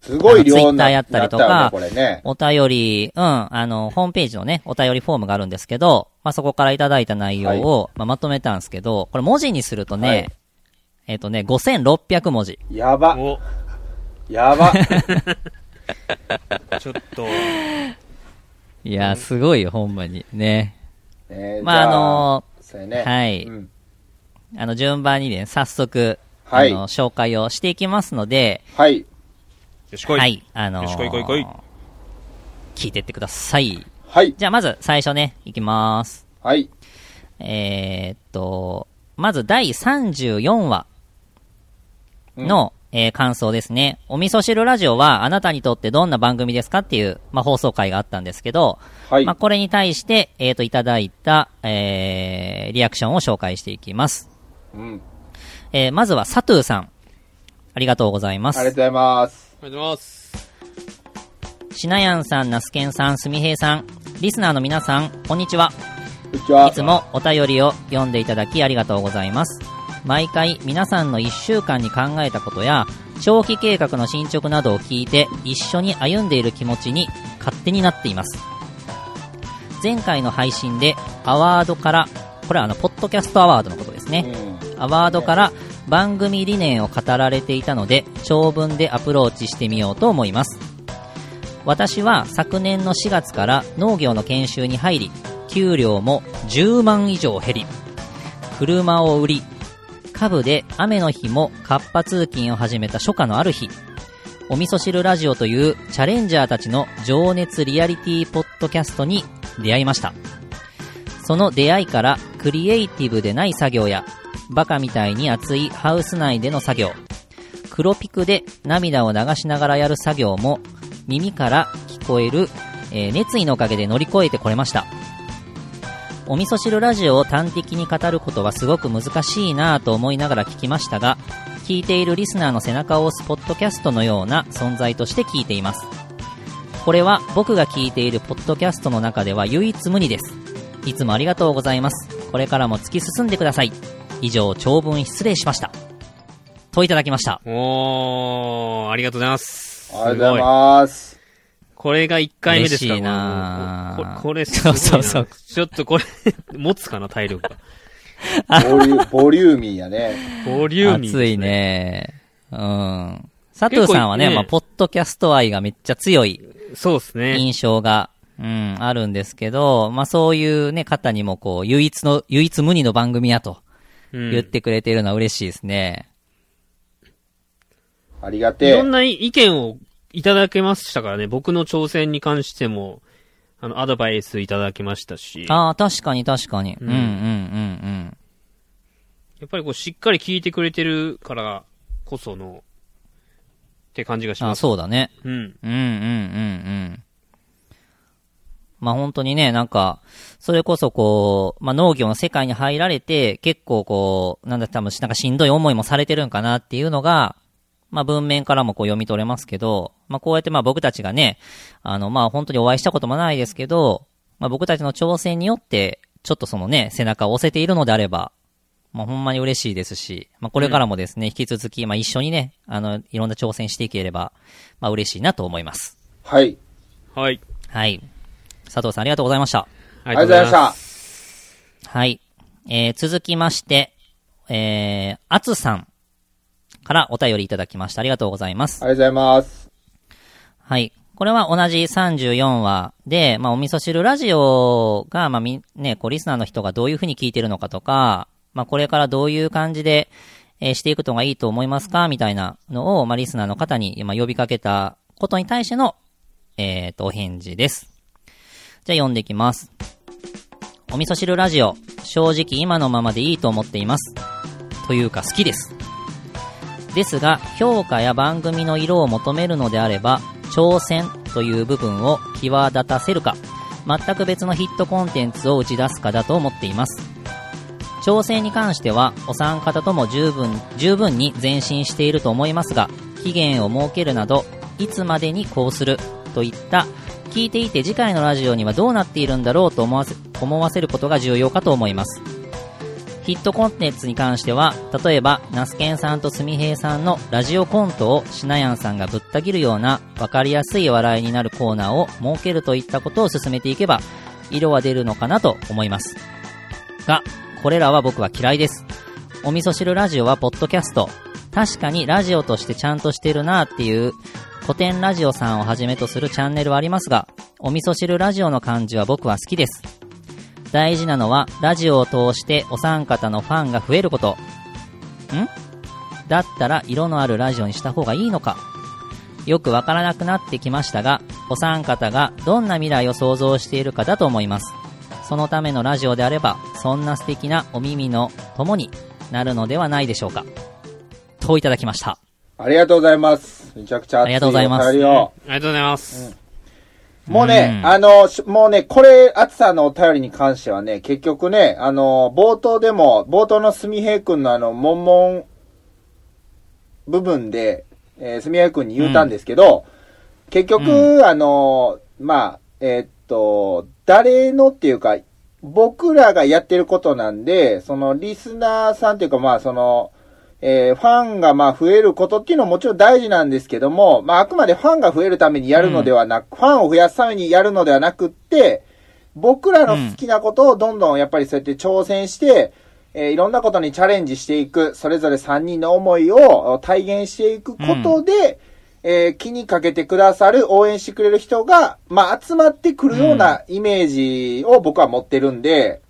すごい量にな Twitter やったりとかねこれね。お便り、うん、あの、ホームページのね、お便りフォームがあるんですけど、まあ、そこからいただいた内容を、まあ、まとめたんですけど、これ文字にするとね、はいえっ、とね、5600文字。やば。お、やば。ちょっと、いやー、すごいよ、ほんまに。ね。えーまあ、あのそうやね。はいうんあの、順番にね、早速、はいあの、紹介をしていきますので、はい。よしこい。はい、あのーよしこいこいこい聞いてってください。はい。じゃあ、まず最初ね、いきます。はい。えー、っと、まず第34話の、えー感想ですね。お味噌汁ラジオはあなたにとってどんな番組ですかっていう、まあ、放送回があったんですけど、はいまあ、これに対して、えー、と、いただいた、えー、リアクションを紹介していきます。うん。えー、まずは佐藤さん。ありがとうございます。ありがとうございます。ありがとうございます。しなやんさん、なすけんさん、すみへいさん、リスナーの皆さん、こんにちは。こんにちは。いつもお便りを読んでいただきありがとうございます。毎回皆さんの1週間に考えたことや、長期計画の進捗などを聞いて一緒に歩んでいる気持ちに勝手になっています。前回の配信でアワードから、これはあの、ポッドキャストアワードのことですね。うん。アワードから番組理念を語られていたので長文でアプローチしてみようと思います私は昨年の4月から農業の研修に入り給料も10万以上減り車を売り株で雨の日も活発通勤を始めた初夏のある日。お味噌汁ラジオというチャレンジャーたちの情熱リアリティポッドキャストに出会いました。その出会いからクリエイティブでない作業やバカみたいに熱いハウス内での作業黒ピクで涙を流しながらやる作業も耳から聞こえる、え熱意のおかげで乗り越えてこれました。お味噌汁ラジオを端的に語ることはすごく難しいなぁと思いながら聞きましたが聞いているリスナーの背中を押すポッドキャストのような存在として聞いていますこれは僕が聞いているポッドキャストの中では唯一無二ですいつもありがとうございますこれからも突き進んでください。以上、長文失礼しました。といただきました。おー、ありがとうございます。ありがとうございます。これが1回目ですか嬉しいなこれ、これ、そうそうそうちょっとこれ、持つかな、体力が。ボリュボリューミーやね。ボリューミー、熱い。ね。うん。佐藤さんはね、ねまあ、ポッドキャスト愛がめっちゃ強いそうですね。印象が、うん、あるんですけど、まあ、そういうね、方にもこう、唯一の、唯一無二の番組やとうん言ってくれているのは嬉しいですね。ありがてえいろん。な意見をいただけましたからね、僕の挑戦に関しても、あの、アドバイスいただきましたし、やああ、確かに確かに。う、うんんうん、うん、うん。っぱりこう、しっかり聞いてくれてるからこその、って感じがしあます。そうだね。うん。うん、うん、うん、うん。まあ本当にね、なんか、それこそこう、まあ農業の世界に入られて、結構こう、なんだ多分なんかしんどい思いもされてるんかなっていうのが、まあ文面からもこう読み取れますけど、まあこうやってまあ僕たちがね、あのまあ本当にお会いしたこともないですけど、まあ僕たちの挑戦によって、ちょっとそのね、背中を押せているのであれば、まあほんまに嬉しいですし、まあこれからもですね、引き続き、まあ一緒にね、あの、いろんな挑戦していければ、まあ嬉しいなと思います。はい。はい。はい。佐藤さんありがとうございました。あありがとうございました。はい。えー、続きまして、えー、あつさんからお便りいただきました。ありがとうございます。ありがとうございます。はい。これは同じ34話で、まあ、お味噌汁ラジオが、まあ、み、ね、こう、リスナーの人がどういうふうに聞いてるのかとか、まあ、これからどういう感じで、えーしていくのがいいと思いますかみたいなのを、まあ、リスナーの方に、まあ、呼びかけたことに対しての、えーと、お返事です。じゃあ読んでいきます。お味噌汁ラジオ、正直今のままでいいと思っています。というか好きです。ですが、評価や番組の色を求めるのであれば、挑戦という部分を際立たせるか、全く別のヒットコンテンツを打ち出すかだと思っています。挑戦に関しては、お三方とも十分、十分に前進していると思いますが、期限を設けるなど、いつまでにこうするといった、聞いていて次回のラジオにはどうなっているんだろうと思わせ、思わせることが重要かと思います。ヒットコンテンツに関しては、例えば、ナスケンさんとスミヘイさんのラジオコントをシナヤンさんがぶった切るような分かりやすい笑いになるコーナーを設けるといったことを進めていけば、色は出るのかなと思います。が、これらは僕は嫌いです。お味噌汁ラジオはポッドキャスト。確かにラジオとしてちゃんとしてるなっていう、古典ラジオさんをはじめとするチャンネルはありますが、お味噌汁ラジオの感じは僕は好きです。大事なのは、ラジオを通してお三方のファンが増えること。ん？だったら色のあるラジオにした方がいいのかよくわからなくなってきましたが、お三方がどんな未来を想像しているかだと思います。そのためのラジオであれば、そんな素敵なお耳の友になるのではないでしょうか。といただきました。ありがとうございます。めちゃくちゃ熱いありがとうございますお便りをありがとうございます。もうね、うん。あの、しもうね、これ、暑さのお便りに関してはね、結局ね、あの、冒頭でも、冒頭のすみへいくんのあの、もんもん部分で、えー、すみへいくんに言うたんですけど、結局、あの、まあ、えーっと、誰のっていうか、僕らがやってることなんで、その、リスナーさんっていうか、まあ、その、えーファンがまあ増えることっていうのはもちろん大事なんですけども、まああくまでファンが増えるためにやるのではなく、ファンを増やすためにやるのではなくって、僕らの好きなことをどんどんやっぱりそうやって挑戦して、えーいろんなことにチャレンジしていく、それぞれ3人の思いを体現していくことで、えー気にかけてくださる、応援してくれる人が、まあ集まってくるようなイメージを僕は持ってるんで、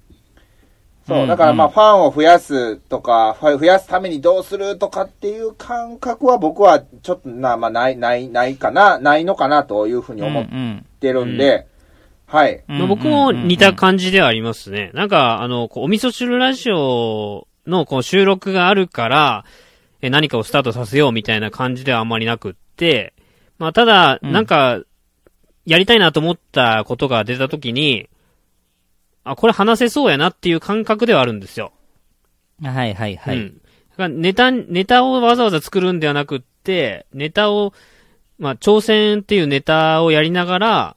そうう、んだからまあファンを増やすとか、ファン増やすためにどうするとかっていう感覚は僕はちょっとな、まあない、ない、ないかな、ないのかなというふうに思っうんてるんで、はい。うんまあ僕も似た感じではありますね。なんか、あの、こうお味噌汁ラジオのこう収録があるから、え何かをスタートさせようみたいな感じではあんまりなくって、まあただ、うんなんか、やりたいなと思ったことが出たときに、あ、これ話せそうやなっていう感覚ではあるんですよ。はいはいはい。うん。だからネタ、ネタをわざわざ作るんではなくって、ネタを、まあ、挑戦っていうネタをやりながら、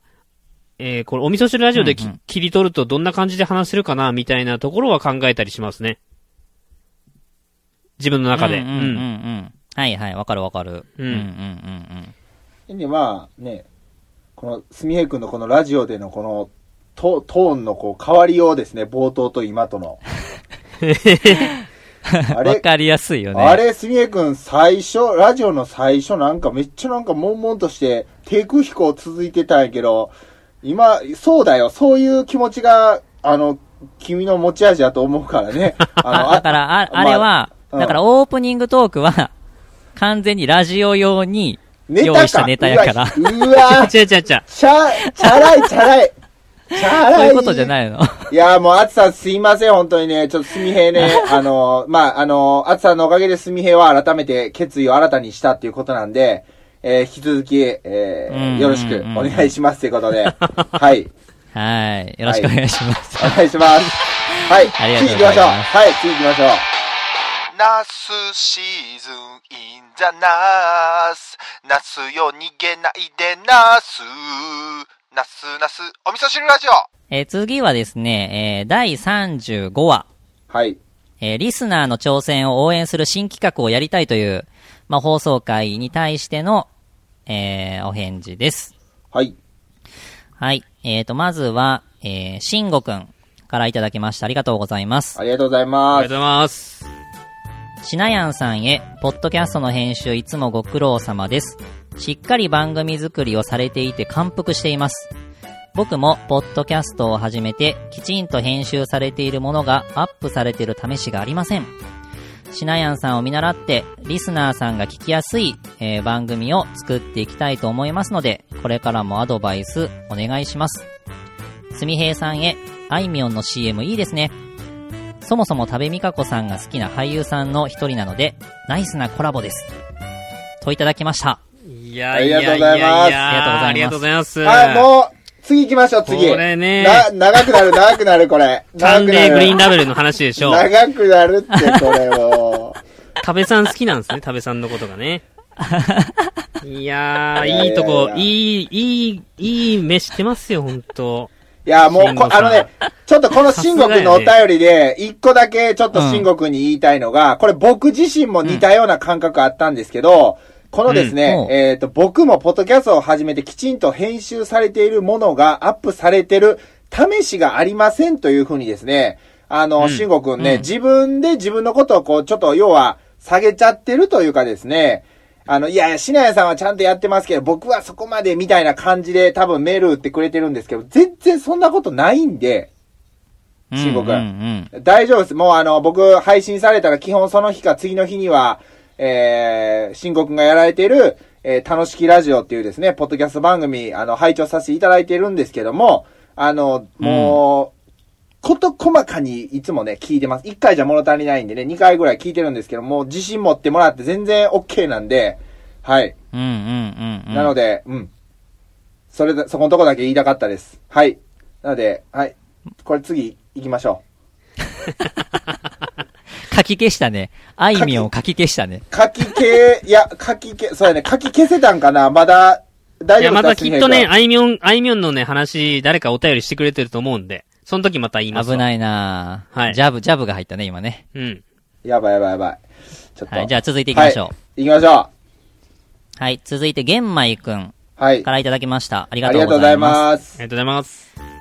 えーこれお味噌汁ラジオでき、うんうん切り取るとどんな感じで話せるかな、みたいなところは考えたりしますね。自分の中で。うんうんうんうん。はいはい、わかるわかる。うんうんうんうんうん。で、まあね、この、すみへいくんのこのラジオでのこの、トトーンのこう変わりようですね、冒頭と今との。あれ、わかりやすいよね。あれ、すみへいくん最初、ラジオの最初なんかめっちゃなんか悶々として、低空飛行続いてたんやけど、今、そうだよ、そういう気持ちが、あの、君の持ち味だと思うからね。あの、だから、あ、あれは、うんだからオープニングトークは、完全にラジオ用にネ用意したネタやから。うわ、うわ違う違う違う。チャ、チャラい、チャラい。チャラい。そういうことじゃないの？いや、もう、あつさんすいません、本当にね。ちょっとすみへいね、あの、まあ、あの、あつさんのおかげですみへいは改めて決意を新たにしたっていうことなんで、えー引き続き、えー、よろしくお願いしますということで、はい。はい。よろしくお願いします。お願いします。はい。ありがとう次行きましょう。ございますはい、次行きましょう。ナスシーズンインザナスナスよ逃げないでナスナスナスお味噌汁ラジオえー次はですね、えー第35話、はい。えーリスナーの挑戦を応援する新企画をやりたいという、まあ、放送回に対しての、えーお返事です。はい。はい。えーと、まずは、えー、しんごくんからいただきました。ありがとうございます。ありがとうございあます。りがとうございます。しなやんさんへ、ポッドキャストの編集いつもご苦労様です。しっかり番組作りをされていて感服しています。僕も、ポッドキャストを始めて、きちんと編集されているものがアップされている試しがありません。しなやんさんを見習って、リスナーさんが聞きやすい、えー番組を作っていきたいと思いますので、これからもアドバイスお願いします。すみへいさんへ、あいみょんの CM いいですね。そもそも多部未華子さんが好きな俳優さんの一人なので、ナイスなコラボです。といただきました。いやありがとうございますありがとうございます。はい、もう、次行きましょう、次。これねな、長くなる、長くなる、これ。サンデーグリーン長ラベルの話でしょ。長くなるって、これも多部さん好きなんですね、多部さんのことがね。いやー、いやいとこ、いい、いい、いい目してますよ、ほんと。う。いや、もうあのね、ちょっとこの慎吾くんのお便りで、一個だけちょっと慎吾くんに言いたいのが、これ僕自身も似たような感覚あったんですけど、このですね、うん。えっ、と、僕もポッドキャストを始めてきちんと編集されているものがアップされてる試しがありませんというふうにですね、あの、うん。慎吾くんね、うん。自分で自分のことをこう、ちょっと要は下げちゃってるというかですね、あの、いやいや、しなやさんはちゃんとやってますけど、僕はそこまでみたいな感じで多分メール打ってくれてるんですけど、全然そんなことないんで、慎吾くんうんうん。大丈夫です。もうあの、僕配信されたら基本その日か次の日には、えー、くんがやられている、えー、楽しきラジオっていうですね、ポッドキャスト番組、あの、拝聴させていただいているんですけども、あの、もう、こと細かにいつもね、聞いてます。1回じゃ物足りないんでね、2回ぐらい聞いてるんですけども、自信持ってもらって全然 OK なんで、はい。うんうんうんうん。なので、うん。それで、そこのとこだけ言いたかったです。はい。なので、はい。これ次行きましょ 書き消したね。あいみょんを書き消したね。う。書き消、いや、書き消、そうやね、書き消せたんかな？まだ、大いや、またきっとね、あいみょん、あいみょんのね、話、誰かお便りしてくれてると思うんで、その時また言いますわ。危ないなぁはいジャブ、ジャブが入ったね、今ね。うん。君やばいやばいやばい。ちょっと。はい、じゃあ続いていきましょう。はい。行きましょはい、続いて、玄米くんう。はい。からいただきました。ありがあとうりがとうございございます。ます。ありがとうございます。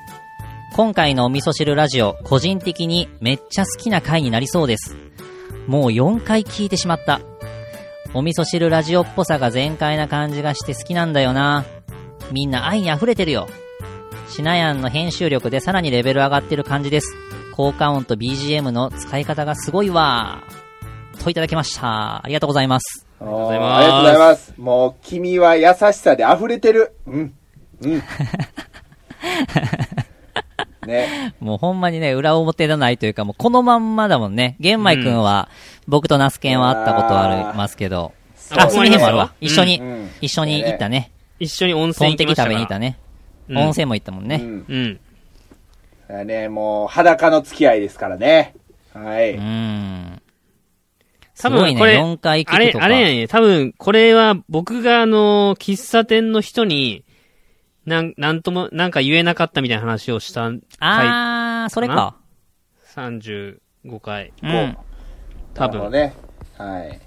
今回のお味噌汁ラジオ、個人的にめっちゃ好きな回になりそうです。もう4回聞いてしまった。お味噌汁ラジオっぽさが全開な感じがして好きなんだよな。みんな愛に溢れてるよ。シナヤンの編集力でさらにレベル上がってる感じです。効果音と BGM の使い方がすごいわ。といただきました。ありがとうございます。ありがとうございますありがとうございます。もう、君は優しさで溢れてる。うん。うん。ね。もうほんまにね、裏表のないというか、もうこのまんまだもんね。玄米くんは、僕とナスケンは会ったことありますけど。あ、すみへんもあるわ。一緒に、うん一緒に行ったね。一緒に温泉行きましたから。べに行ったね。うん温泉も行ったもんね。うん。ね、もう、裸の付き合いですからね。はい。うーん。す多ごいね、分これ、4回あれ聞く、とか。あれやね、多分これは僕があの、喫茶店の人に、なん、なんとも、なんか言えなかったみたいな話をした回、あー、それか。35回。うん。多分。なるほどね。はい。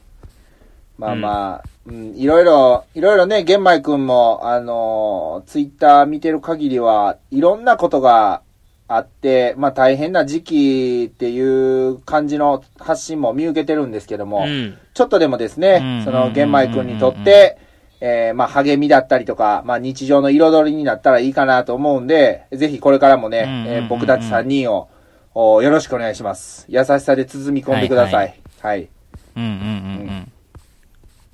まあまあ、うん、いろいろ、いろいろね、玄米くんも、あのツイッター見てる限りは、いろんなことがあって、まあ大変な時期っていう感じの発信も見受けてるんですけども、うん。ちょっとでもですうんね、その玄米くんにとって、えーまあ励みだったりとか、まあ日常の彩りになったらいいかなと思うんで、ぜひこれからもね、うんうんうんうんえー僕たち3人をおよろしくお願いします。優しさで包み込んでください。ははい。うんうんうんうん。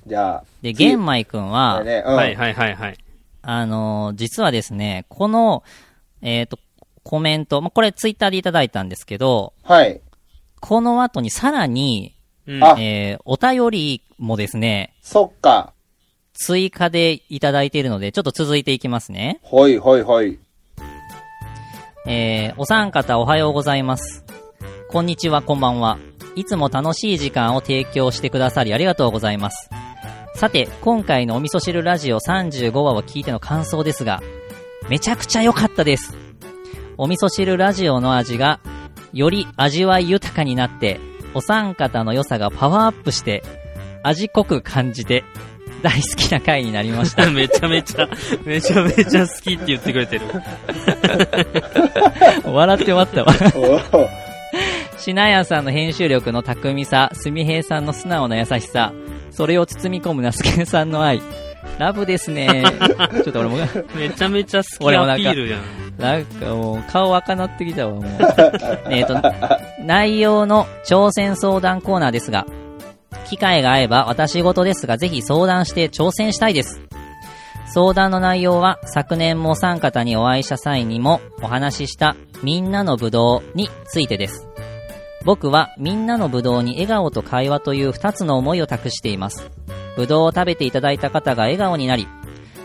じゃあ。で、次玄米くんは、ね、うん。はいはいはいはい。あのー実はですね、この、えっ、と、コメント、まあ、これツイッターでいただいたんですけど、はい。この後にさらに、うん。あえーお便りもですね、そっか。追加でいただいているので、ちょっと続いていきますね。ほいほいほい。えーお三方おはようございます。こんにちは、こんばんは。いつも楽しい時間を提供してくださりありがとうございます。さて、今回のお味噌汁ラジオ35話を聞いての感想ですが、めちゃくちゃ良かったです。お味噌汁ラジオの味が、より味わい豊かになって、お三方の良さがパワーアップして、味濃く感じて、大好きな回になりました。めちゃめちゃ、めちゃめちゃ好きって言ってくれてる。笑って終わったわ。しなやさんの編集力の巧みさ、すみへいさんの素直な優しさ、それを包み込むなすけさんの愛。ラブですね。ちょっと俺も、めちゃめちゃ好き俺もなんかアピールじゃん。なんかもう、顔赤なってきたわ、もう。えっと、内容の挑戦相談コーナーですが、機会が合えば私事ですが、ぜひ相談して挑戦したいです。相談の内容は、昨年もお三方にお会いした際にもお話しした、みんなのぶどうについてです。僕は、みんなのぶどうに笑顔と会話という二つの思いを託しています。ぶどうを食べていただいた方が笑顔になり、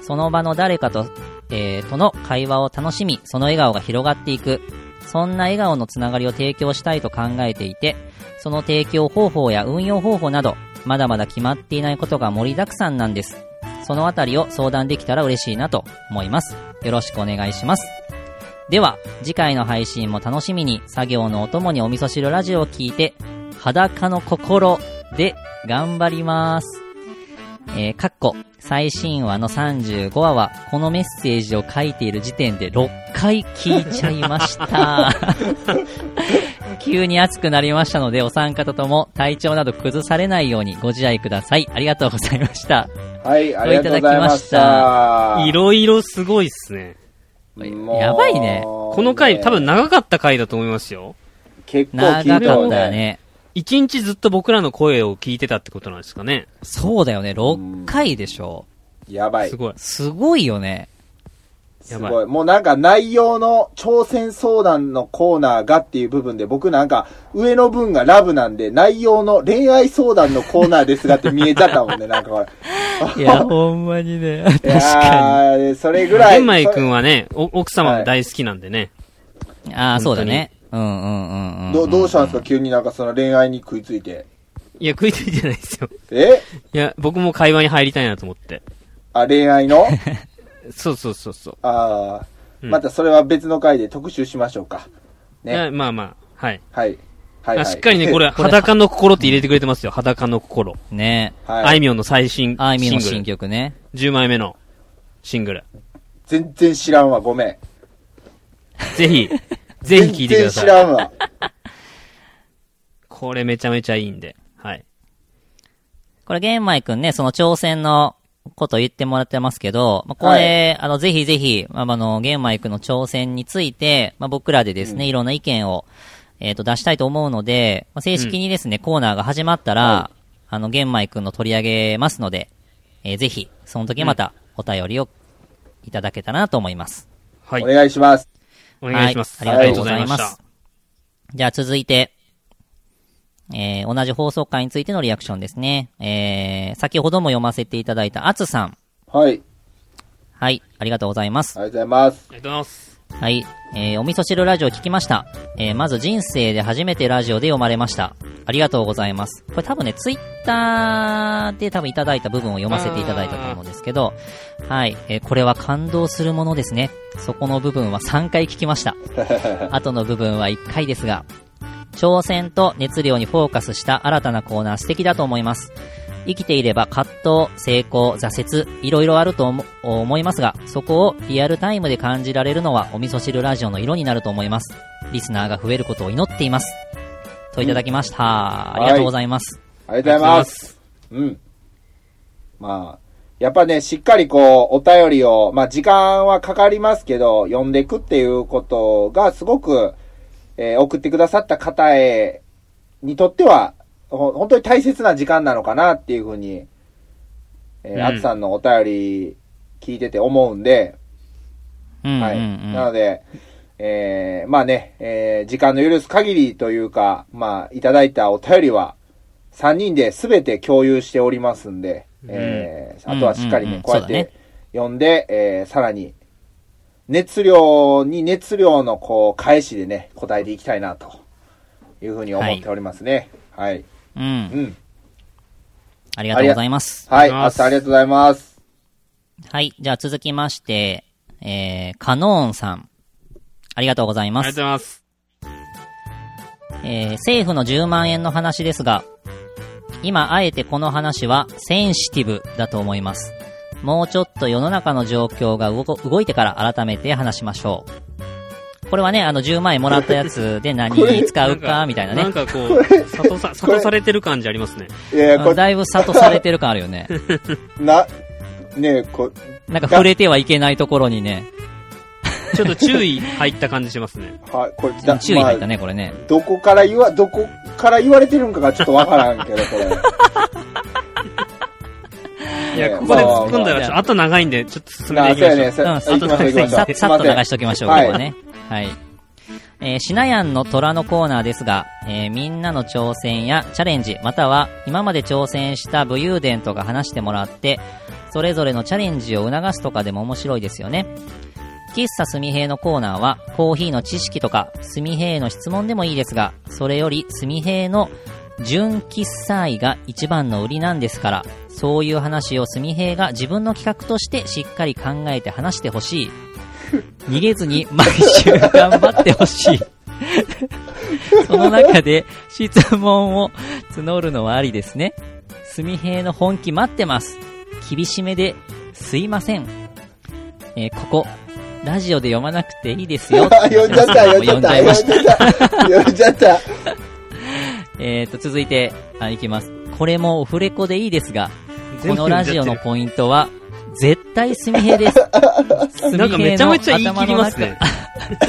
その場の誰かと、えー、との会話を楽しみ、その笑顔が広がっていく。そんな笑顔のつながりを提供したいと考えていて、その提供方法や運用方法など、まだまだ決まっていないことが盛りだくさんなんです。そのあたりを相談できたら嬉しいなと思います。よろしくお願いします。では、次回の配信も楽しみに、作業のお供にお味噌汁ラジオを聞いて、裸の心で頑張ります。えー、かっこ、最新話の35話は、このメッセージを書いている時点で6回聞いちゃいました。急に暑くなりましたので、お三方とも体調など崩されないようにご自愛ください。ありがとうございました。はい、ありがとうございました。いろいろすごいっすね。やばいねこの回、多分長かった回だと思いますよ。結構長かったよね。ね。一日ずっと僕らの声を聞いてたってことなんですかね。そうだよね。6回でしょ。やばい。すごい。すごいよね。やばいすごい。もうなんか内容の挑戦相談のコーナーがっていう部分で僕なんか上の分がラブなんで内容の恋愛相談のコーナーですがって見えちゃったもんね、なんかこれ。いや、ほんまにね。確かーそれぐらい。玄米くんはね、お奥様も大好きなんでね。に。ああ、そうだね。うんうんうんうん。どどうしたんですか？急になんかその恋愛に食いついて。いや、食いついてないですよ。え？いや、僕も会話に入りたいなと思って。あ、恋愛の？そうそうそうそう。ああ、うんまたそれは別の回で特集しましょうか。いやね。まあまあ、はい。はい。はい、はい。あしっかりね、これ、裸の心って入れてくれてますよ。裸の心。ねはい。あいみょんの最新あいみのシングル新。曲ね。10枚目のシングル。全然知らんわ、ごめん。ぜひ、ぜひ聴いてください。全然知らんわ。これめちゃめちゃいいんで。はい。これ、玄米くんね、その挑戦のこと言ってもらってますけど、まあ、これ、あの、ぜひぜひ、まあ、あの、玄米くんの挑戦について、まあ、僕らでですね、いろんな意見を、えっ、と、出したいと思うので、まあ、正式にですね、コーナーが始まったら、あの、玄米くんの取り上げますので、えーぜひ、その時また、お便りをいただけたらなと思います。はいお。願いします。お願いします。はいありがとうございます。じゃあ続いて、えー、同じ放送回についてのリアクションですね。えー、先ほども読ませていただいたあつさん。はい。はい、ありがとうございます。ありがとうございます。ありがとうございます。はい。えー、お味噌汁ラジオ聞きました。えー、まず人生で初めてラジオで読まれました。ありがとうございます。これ多分ね、ツイッターで多分いただいた部分を読ませていただいたと思うんですけど、はい。えー、これは感動するものですね。そこの部分は3回聞きました。後の部分は1回ですが、挑戦と熱量にフォーカスした新たなコーナー素敵だと思います。生きていれば葛藤、成功、挫折、いろいろあると思思いますが、そこをリアルタイムで感じられるのはお味噌汁ラジオの色になると思います。リスナーが増えることを祈っています。といただきました。ありがとうございます。ありがとうございます。うん。まあ、やっぱね、しっかりこう、お便りを、まあ時間はかかりますけど、読んでいくっていうことがすごく、えー送ってくださった方へ、にとっては、ほ本当に大切な時間なのかなっていうふうに、えうんー、あつさんのお便り聞いてて思うんで、うん、はい。うんうんなので、えー、まあね、えー、時間の許す限りというか、まあ、いただいたお便りは、3人で全て共有しておりますんで、えー、あとはしっかりうんうんうん、ねこうやって読んで、えー、さらに、熱量に熱量のこう、返しでね、答えていきたいな、というふうに思っておりますね。はい。うん。うん。ありがとうございます。はい。ありがとうございますあつさんありがとうございます。はい。じゃあ続きまして、えー、カノーンさん。ありがとうございますありがとうご。ざいます。えー政府の10万円の話ですが、今あえてこの話はセンシティブだと思います。もうちょっと世の中の状況が動こ動いてから改めて話しましょう。これはね、あの10万円もらったやつで何に使うか、みたいなねなん。かこう、悟さ、悟されてる感じありますね。いやいや、これ、だいぶ諭されてる感あるよね。な、ねこなんか触れてはいけないところにね、ちょっと注意入った感じしますね。はい、これ、注意入ったね、これね。どこから言わ、どこから言われてるんかがちょっとわからんけど、これ。いや、ねここで突っ込んだまあら、ちょっと後長いんで、ちょっと進めていき。ましょう。さ行きましょう、行きましょう。ささっと流しときましょう、はいここはね。はい。えー、シナヤンの虎のコーナーですが、えーみんなの挑戦やチャレンジ、または今まで挑戦した武勇伝とか話してもらって、それぞれのチャレンジを促すとかでも面白いですよね。喫茶すみへいのコーナーは、コーヒーの知識とか、すみへいの質問でもいいですが、それよりすみへいの純喫茶愛が一番の売りなんですから、そういう話をすみへいが自分の企画としてしっかり考えて話してほしい。逃げずに毎週頑張ってほしい。その中で質問を募るのはありですね。すみへいの本気待ってます。厳しめですいません。えーここ、ラジオで読まなくていいですよ。読んじゃった、読んじゃった、読んじゃった。読んじゃった。えーと、続いて、あ、いきます。これもオフレコでいいですが、このラジオのポイントは、絶対すみへです。なんかめちゃめちゃ言い切りますね。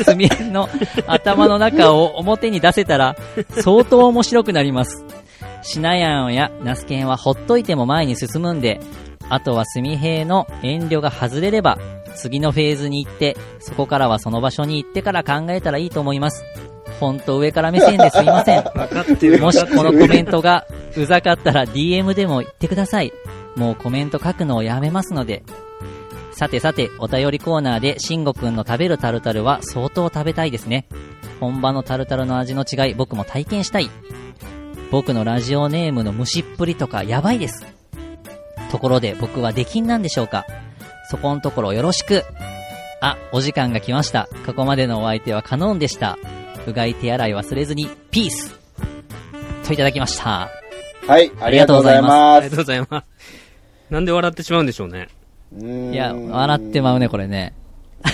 すみへの頭の中を表に出せたら、相当面白くなります。シナヤンやナスケンはほっといても前に進むんで、あとはすみへの遠慮が外れれば、次のフェーズに行って、そこからはその場所に行ってから考えたらいいと思います。ほんと上から目線で すいません。もしこのコメントがうざかったら DM でも言ってください。もうコメント書くのをやめますので。さてさて、お便りコーナーで、慎吾くんの食べるタルタルは相当食べたいですね。本場のタルタルの味の違い、僕も体験したい。僕のラジオネームの虫っぷりとかやばいです。ところで僕は出禁なんでしょうかそこんところよろしく。あ、お時間が来ました。ここまでのお相手はカノンでした。うがい手洗い忘れずに、ピースといただきました。はい、ありがとうございあますりがとう。ございます。なんで笑ってしまうんでしょうね。うーんいや、笑ってまうね、これね。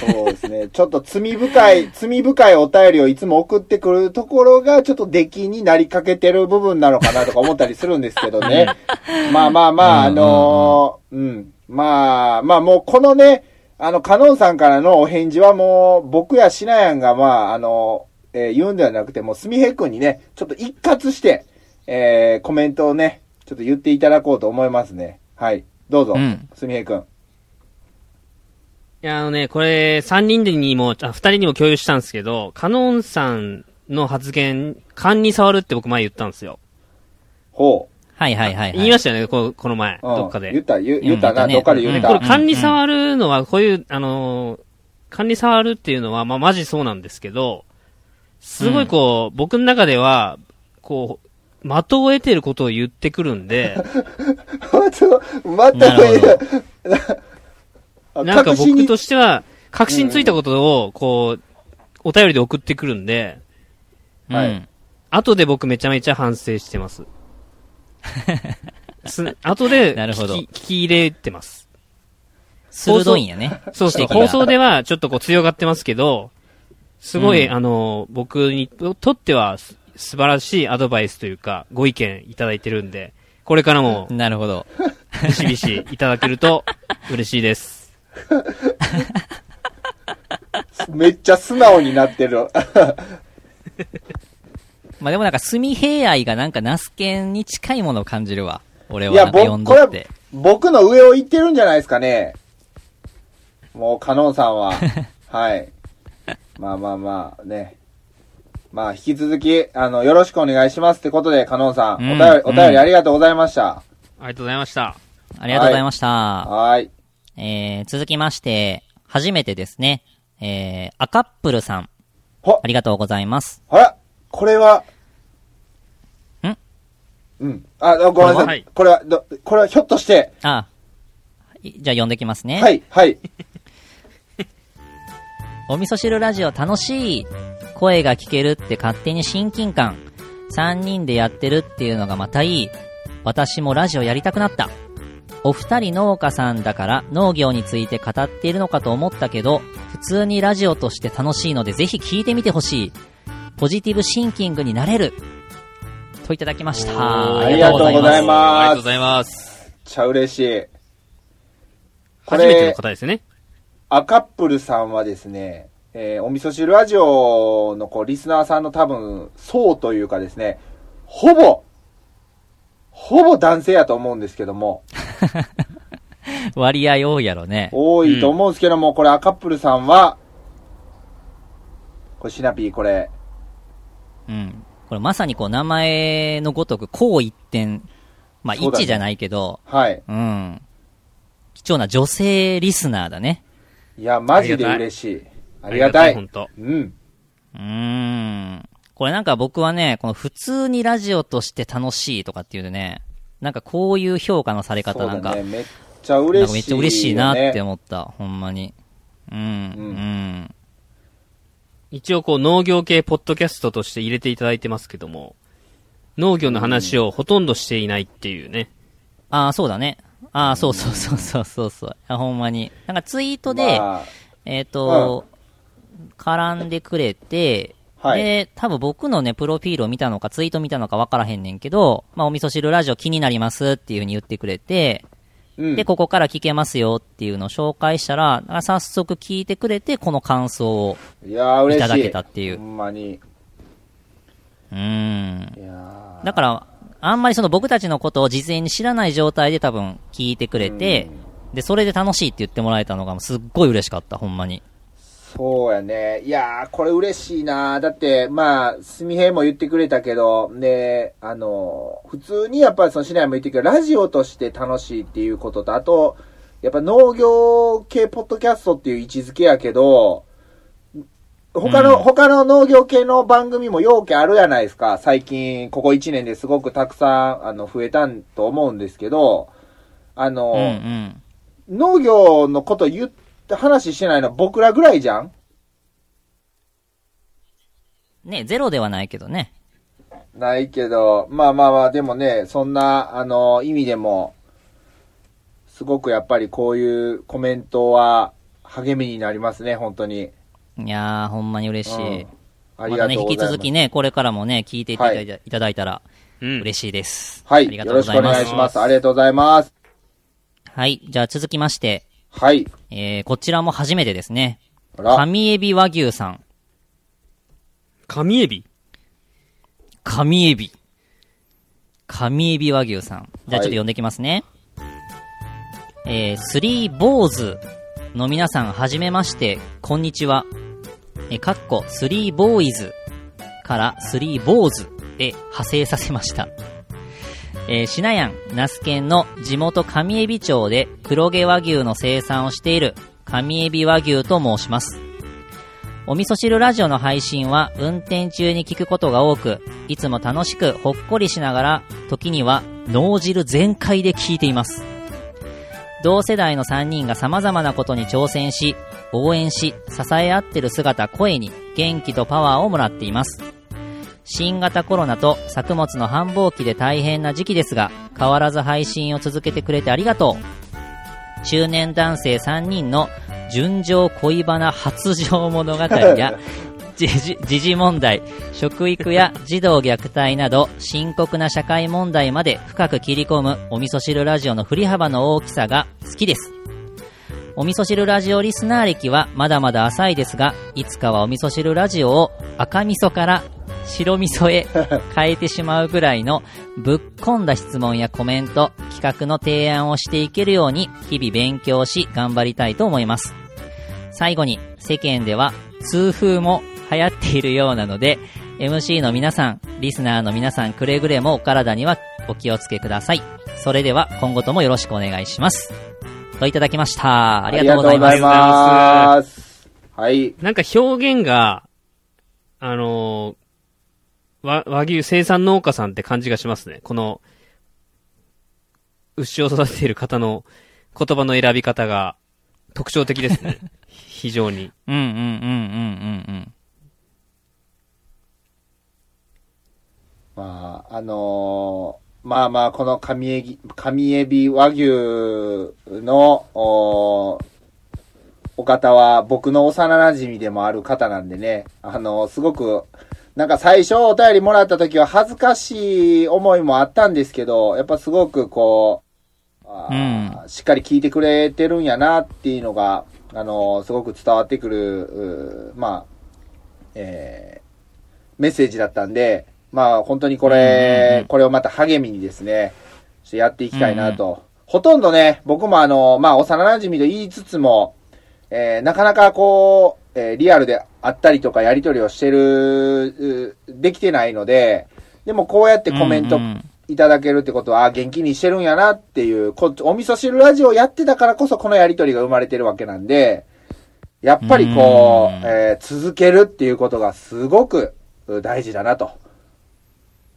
そうですね。ちょっと罪深い、罪深いお便りをいつも送ってくるところが、ちょっと出来になりかけてる部分なのかなとか思ったりするんですけどね。まあまあまあ、あのーうん。まあ、まあもうこのね、あの、カノンさんからのお返事はもう、僕やシナヤンが、まあ、あの、えー言うんではなくて、もう、すみへいくんにね、ちょっと一括して、えーコメントをね、ちょっと言っていただこうと思いますね。はい。どうぞうん、すみへいくん。いや、あのね、これ、3人でにも、あ、2人にも共有したんですけど、カノンさんの発言、勘に触るって僕前言ったんですよ。ほはいはいはい、はい。言いましたよね、ここの前、う。うんどっかで。言った、言言ったな、うんどっかで言った。これ、勘に触るのは、こういう、あのー勘に触るっていうのは、まあ、マジそうなんですけど、すごいこう、僕の中では、こう、的を得てることを言ってくるんで、また、また、なるあなんか僕としては、確信ついたことを、こう、お便りで送ってくるんで、はいうん。後で僕めちゃめちゃ反省してます。す後でなるほど聞き入れてます。鋭いんやね。そうそう。放送ではちょっとこう強がってますけど、すごい、うんあの、僕にとっては素晴らしいアドバイスというか、ご意見いただいてるんで、これからもなるほど。ビシビシいただけると嬉しいです。めっちゃ素直になってる。まあでもなんか、炭平愛がなんか、ナスケンに近いものを感じるわ。俺いや、は読ん僕、これどって。、僕の上を行ってるんじゃないですかね。もう、カノンさんは。はい。まあまあまあ、ね。まあ、引き続き、あの、よろしくお願いしますってことで、カノンさん、うんお便り、お便うんりありがとうございました。ありがとうございました。ありがとうございました。はーい。えー、続きまして、初めてですね。えー、アカップルさん。ほありがとうございます。あら、これは、ん？うん。あ、ごめんなさ。は？いいこれは、どこれはひょっとして、あ、いじゃあ読んできますね。はい、はい。お味噌汁ラジオ楽しい。声が聞けるって勝手に親近感。3人でやってるっていうのがまたいい。私もラジオやりたくなった。お二人農家さんだから農業について語っているのかと思ったけど、普通にラジオとして楽しいのでぜひ聞いてみてほしい。ポジティブシンキングになれる。といただきました。ありがとうございありがます。とうございます。めっちゃ嬉しい。こ初めてのれ、方ですね。アカップルさんはですね、えーお味噌汁ラジオのこう、リスナーさんの多分、層というかですね、ほぼ、ほぼ男性やと思うんですけども、割合多いやろね。多いと思うんですけども、これアカップルさんは、これシナピーこれ、うん。これまさにこう名前のごとく、こう一点。まあ、一じゃないけど、はい。うん。貴重な女性リスナーだね。いや、マジで嬉しい。ありがたい。本当。うん。うーん。これなんか僕はね、この普通にラジオとして楽しいとかっていうでね、なんかこういう評価のされ方なんか、ね、めっちゃ嬉しい、かめっちゃ嬉しいなってね思った、ほんまに。うん、うん。一応こう農業系ポッドキャストとして入れていただいてますけども、農業の話をほとんどしていないっていうね。ああ、そうだね。ああ、そうそうそうそうそうそう。あほんまに。なんかツイートで、まあえっ、と、絡んでくれて、はいで、多分僕のね、プロフィールを見たのか、ツイート見たのか分からへんねんけど、まあ、お味噌汁ラジオ気になりますっていう風に言ってくれて、うん、で、ここから聞けますよっていうのを紹介したら、あ早速聞いてくれて、この感想を。いただけたっていうほんまに。うーん。だから、あんまりその僕たちのことを事前に知らない状態で多分聞いてくれて、で、それで楽しいって言ってもらえたのがすっごい嬉しかった、ほんまに。そうやね。いやー、これ嬉しいなだって、まあ、すみへいも言ってくれたけど、で、あの、普通にやっぱりその市内も言ってくれラジオとして楽しいっていうことと、あと、やっぱ農業系ポッドキャストっていう位置づけやけど、他の、うん他の農業系の番組も要件あるやないですか。最近、ここ1年ですごくたくさん、あの、増えたんと思うんですけど、あの、うんうん。農業のこと言って話してないの僕らぐらいじゃんね、ゼロではないけどね。ないけど、まあまあまあ、でもね、そんな、あの、意味でも、すごくやっぱりこういうコメントは励みになりますね、本当に。いやー、ほんまに嬉しい。うんありがとうございます。引き続きね、これからもね、聞いていただいいい、ただいたら、うん。嬉しいです。はい、ありがよろしくおとうございます。願いします。ありがとうございます。はい、じゃあ続きまして、はい。えー、こちらも初めてですね。神エビ和牛さん。神エビ？神エビ。神エビ和牛さん。じゃあちょっとはい読んでいきますね。えー、スリーボーズの皆さんはじめまして、こんにちは。えー、かっこ、スリーボーイズからスリーボーズで派生させました。えー、シナヤン、ナスケンの地元上海老町で黒毛和牛の生産をしている神エビ和牛と申します。お味噌汁ラジオの配信は運転中に聞くことが多く、いつも楽しくほっこりしながら、時には脳汁全開で聞いています。同世代の3人が様々なことに挑戦し、応援し、支え合ってる姿、声に元気とパワーをもらっています。新型コロナと作物の繁忙期で大変な時期ですが、変わらず配信を続けてくれてありがとう。中年男性3人の純情恋バナ発情物語や、時事時事問題、食育や児童虐待など深刻な社会問題まで深く切り込むお味噌汁ラジオの振り幅の大きさが好きです。お味噌汁ラジオリスナー歴はまだまだ浅いですが、いつかはお味噌汁ラジオを赤味噌から白味噌へ変えてしまうぐらいのぶっこんだ質問やコメント、企画の提案をしていけるように日々勉強し頑張りたいと思います。最後に世間では痛風も流行っているようなので、MC の皆さん、リスナーの皆さんくれぐれもお体にはお気をつけください。それでは今後ともよろしくお願いします。といただきました。ありがとうございます。ありがとうございます。はい。なんか表現が、あのー和、和牛生産農家さんって感じがしますね。この、牛を育てている方の言葉の選び方が特徴的ですね。非常に。うんうんうんうんうんうん。まあ、あのーまあまあ、この神エビ、神エビ和牛の、おお方は僕の幼馴染でもある方なんでね、あのすごく、なんか最初お便りもらった時は恥ずかしい思いもあったんですけど、やっぱすごくこう、あーしっかり聞いてくれてるんやなっていうのが、あのすごく伝わってくる、うーまあ、えーメッセージだったんで、まあ本当にこうんうんうれん、これをまた励みにですね、ちょっとやっていきたいなと。ほとんどね、僕もあの、まあ幼馴染と言いつつも、えーなかなかこう、えーリアルであったりとかやり取りをしてる、うできてないので、でもこうやってコメントうんうんいただけるってことは、あ元気にしてるんやなっていう、こお味噌汁ラジオやってたからこそこのやり取りが生まれてるわけなんで、やっぱりこう、うんえー続けるっていうことがすごくう大事だなと、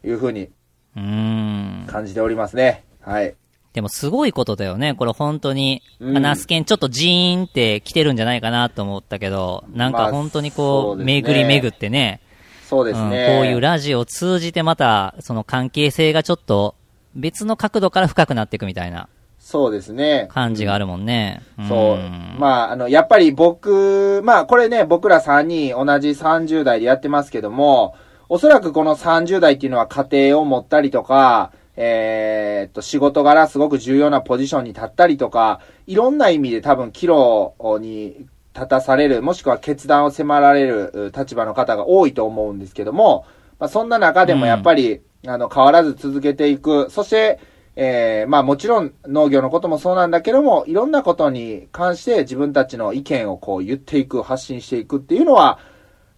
いうふうに。感じておりますね。はい。でもすごいことだよね。これ本当に、うんナスケンちょっとジーンって来てるんじゃないかなと思ったけど、なんまあか本当にそこう、うですね巡り巡ってね、そうですうんね。こういうラジオを通じてまた、その関係性がちょっと別の角度から深くなっていくみたいなそうですね。感じがあるもんね。そう。んまあ、あの、やっぱり僕、まあ、これね、僕ら3人同じ30代でやってますけども、おそらくこの30代っていうのは家庭を持ったりとか、えーっと、仕事柄すごく重要なポジションに立ったりとか、いろんな意味で多分岐路に立たされる、もしくは決断を迫られるう立場の方が多いと思うんですけども、まあ、そんな中でもやっぱり、あの、変わらず続けていく。そして、えーまあもちろん農業のこともそうなんだけども、いろんなことに関して自分たちの意見をこう言っていく、発信していくっていうのは、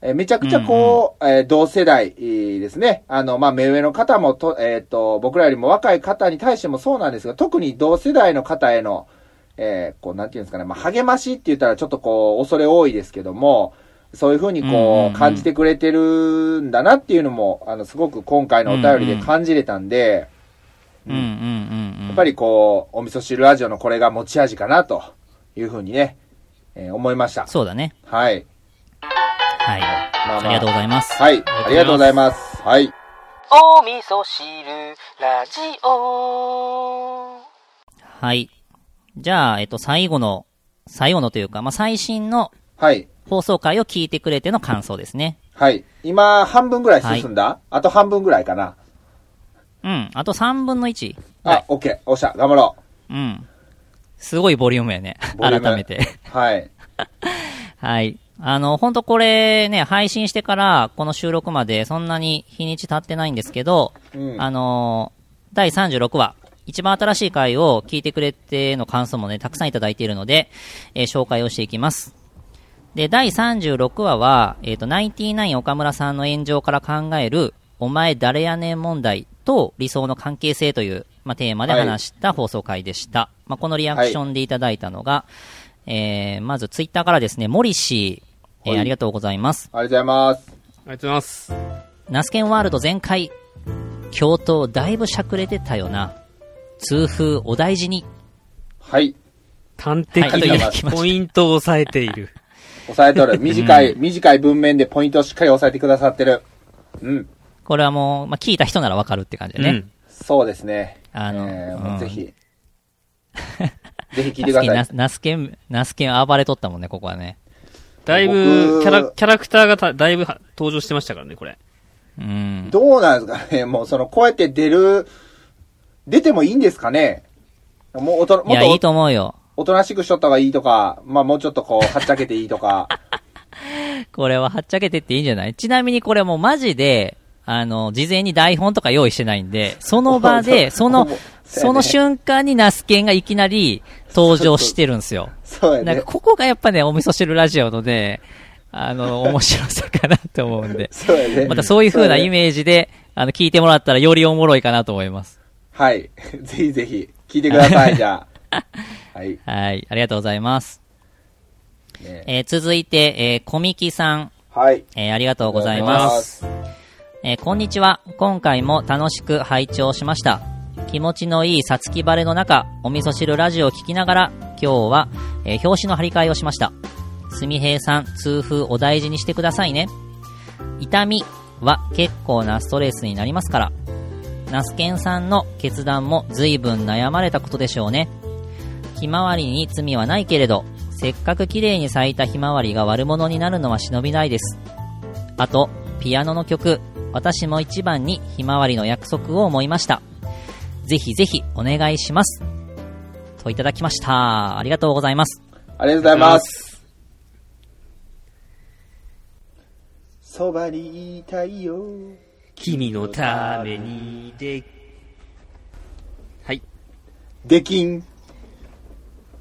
えーめちゃくちゃこう、えー同世代えーですね。あの、まあ目上の方もと、えっ、と、僕らよりも若い方に対してもそうなんですが、特に同世代の方への、えーこう、なんていうんですかね、まあ励ましって言ったらちょっとこう、恐れ多いですけども、そういうふうにうんうんうんこう、感じてくれてるんだなっていうのも、あの、すごく今回のお便りで感じれたんで、うんうんうんうん。やっぱりこう、お味噌汁ラジオのこれが持ち味かなというふうにね、えー思いました。そうだね。はい。はい。まあありがとうございます。はい。ありがとうございます。はい。お味噌汁ラジオはい。じゃあ、えっと、最後の、最後のというか、まあ、最新のはい。放送回を聞いてくれての感想ですね。はい。今、半分ぐらい進んだ、あと半分ぐらいかな。うん。あと3分の1。あ、オッケー。おっしゃ、頑張ろうん。すごいボリュームやね。改めて。う。はい。はい。あの、ほんとこれね、配信してから、この収録までそんなに日にち経ってないんですけど、うん。あのー第36話、一番新しい回を聞いてくれての感想もね、たくさんいただいているので、えー紹介をしていきます。で、第36話は、えっ、と、ナインティナイン岡村さんの炎上から考える、お前誰やねん問題と理想の関係性という、まあ、テーマで話した放送回でした。まあ、このリアクションでいただいたのが、えー、まずツイッターからですね、モリシー、えーはいありがとうございます。ありがとうございます。ありがとうございます。ナスケンワールド全開。京都だいぶしゃくれてたよな。痛風お大事に。はい。端的にポイントを押さえている。押さえとる。短い、短い文面でポイントをしっかり押さえてくださってる。うん。これはもう、まあ、聞いた人ならわかるって感じでね。うん。そうですね。あのえーもううんぜひ。ぜひ聞いてください。ナス ナスケン、ナスケン暴れとったもんね、ここはね。だいぶ、僕キャラ、キャラクターがただいぶは登場してましたからね、これ。うん。どうなんですかね？もうその、こうやって出る、出てもいいんですかね？もうおと、いや、いいもっとと思うよ。おとなしくしとった方がいいとか、まあもうちょっとこう、はっちゃけていいとか。これははっちゃけてっていいんじゃない？ちなみにこれもうマジで、あの、事前に台本とか用意してないんで、その場で、そのその瞬間にナスケンがいきなり登場してるんですよ。そうやね。なんかここがやっぱね、お味噌汁ラジオのね、あの、面白さかなと思うんで。そうやね。またそういう風なイジ。メージで、あの、聞いてもらったらよりおもろいかなと思います。はい。ぜひぜひ、聞いてください、じゃあ。はい。はい、ありがとうございます。ねえー続いて、えー、コミキさん、はい。えーありがとうございます。えーこんにちは。今回も楽しく拝聴しました。気持ちのいいさつき晴れの中、お味噌汁ラジオを聞きながら、今日は、えー表紙の張り替えをしました。すみへいさん、痛風お大事にしてくださいね。痛みは結構なストレスになりますから。ナスケンさんの決断も随分悩まれたことでしょうね。ひまわりに罪はないけれど、せっかく綺麗に咲いたひまわりが悪者になるのは忍びないです。あと、ピアノの曲、私も一番にひまわりの約束を思いました。ぜひぜひお願いします。といただきました。ありがとうございます。ありがとうございます。そばにいたいよ。君のためにで、はい。できん。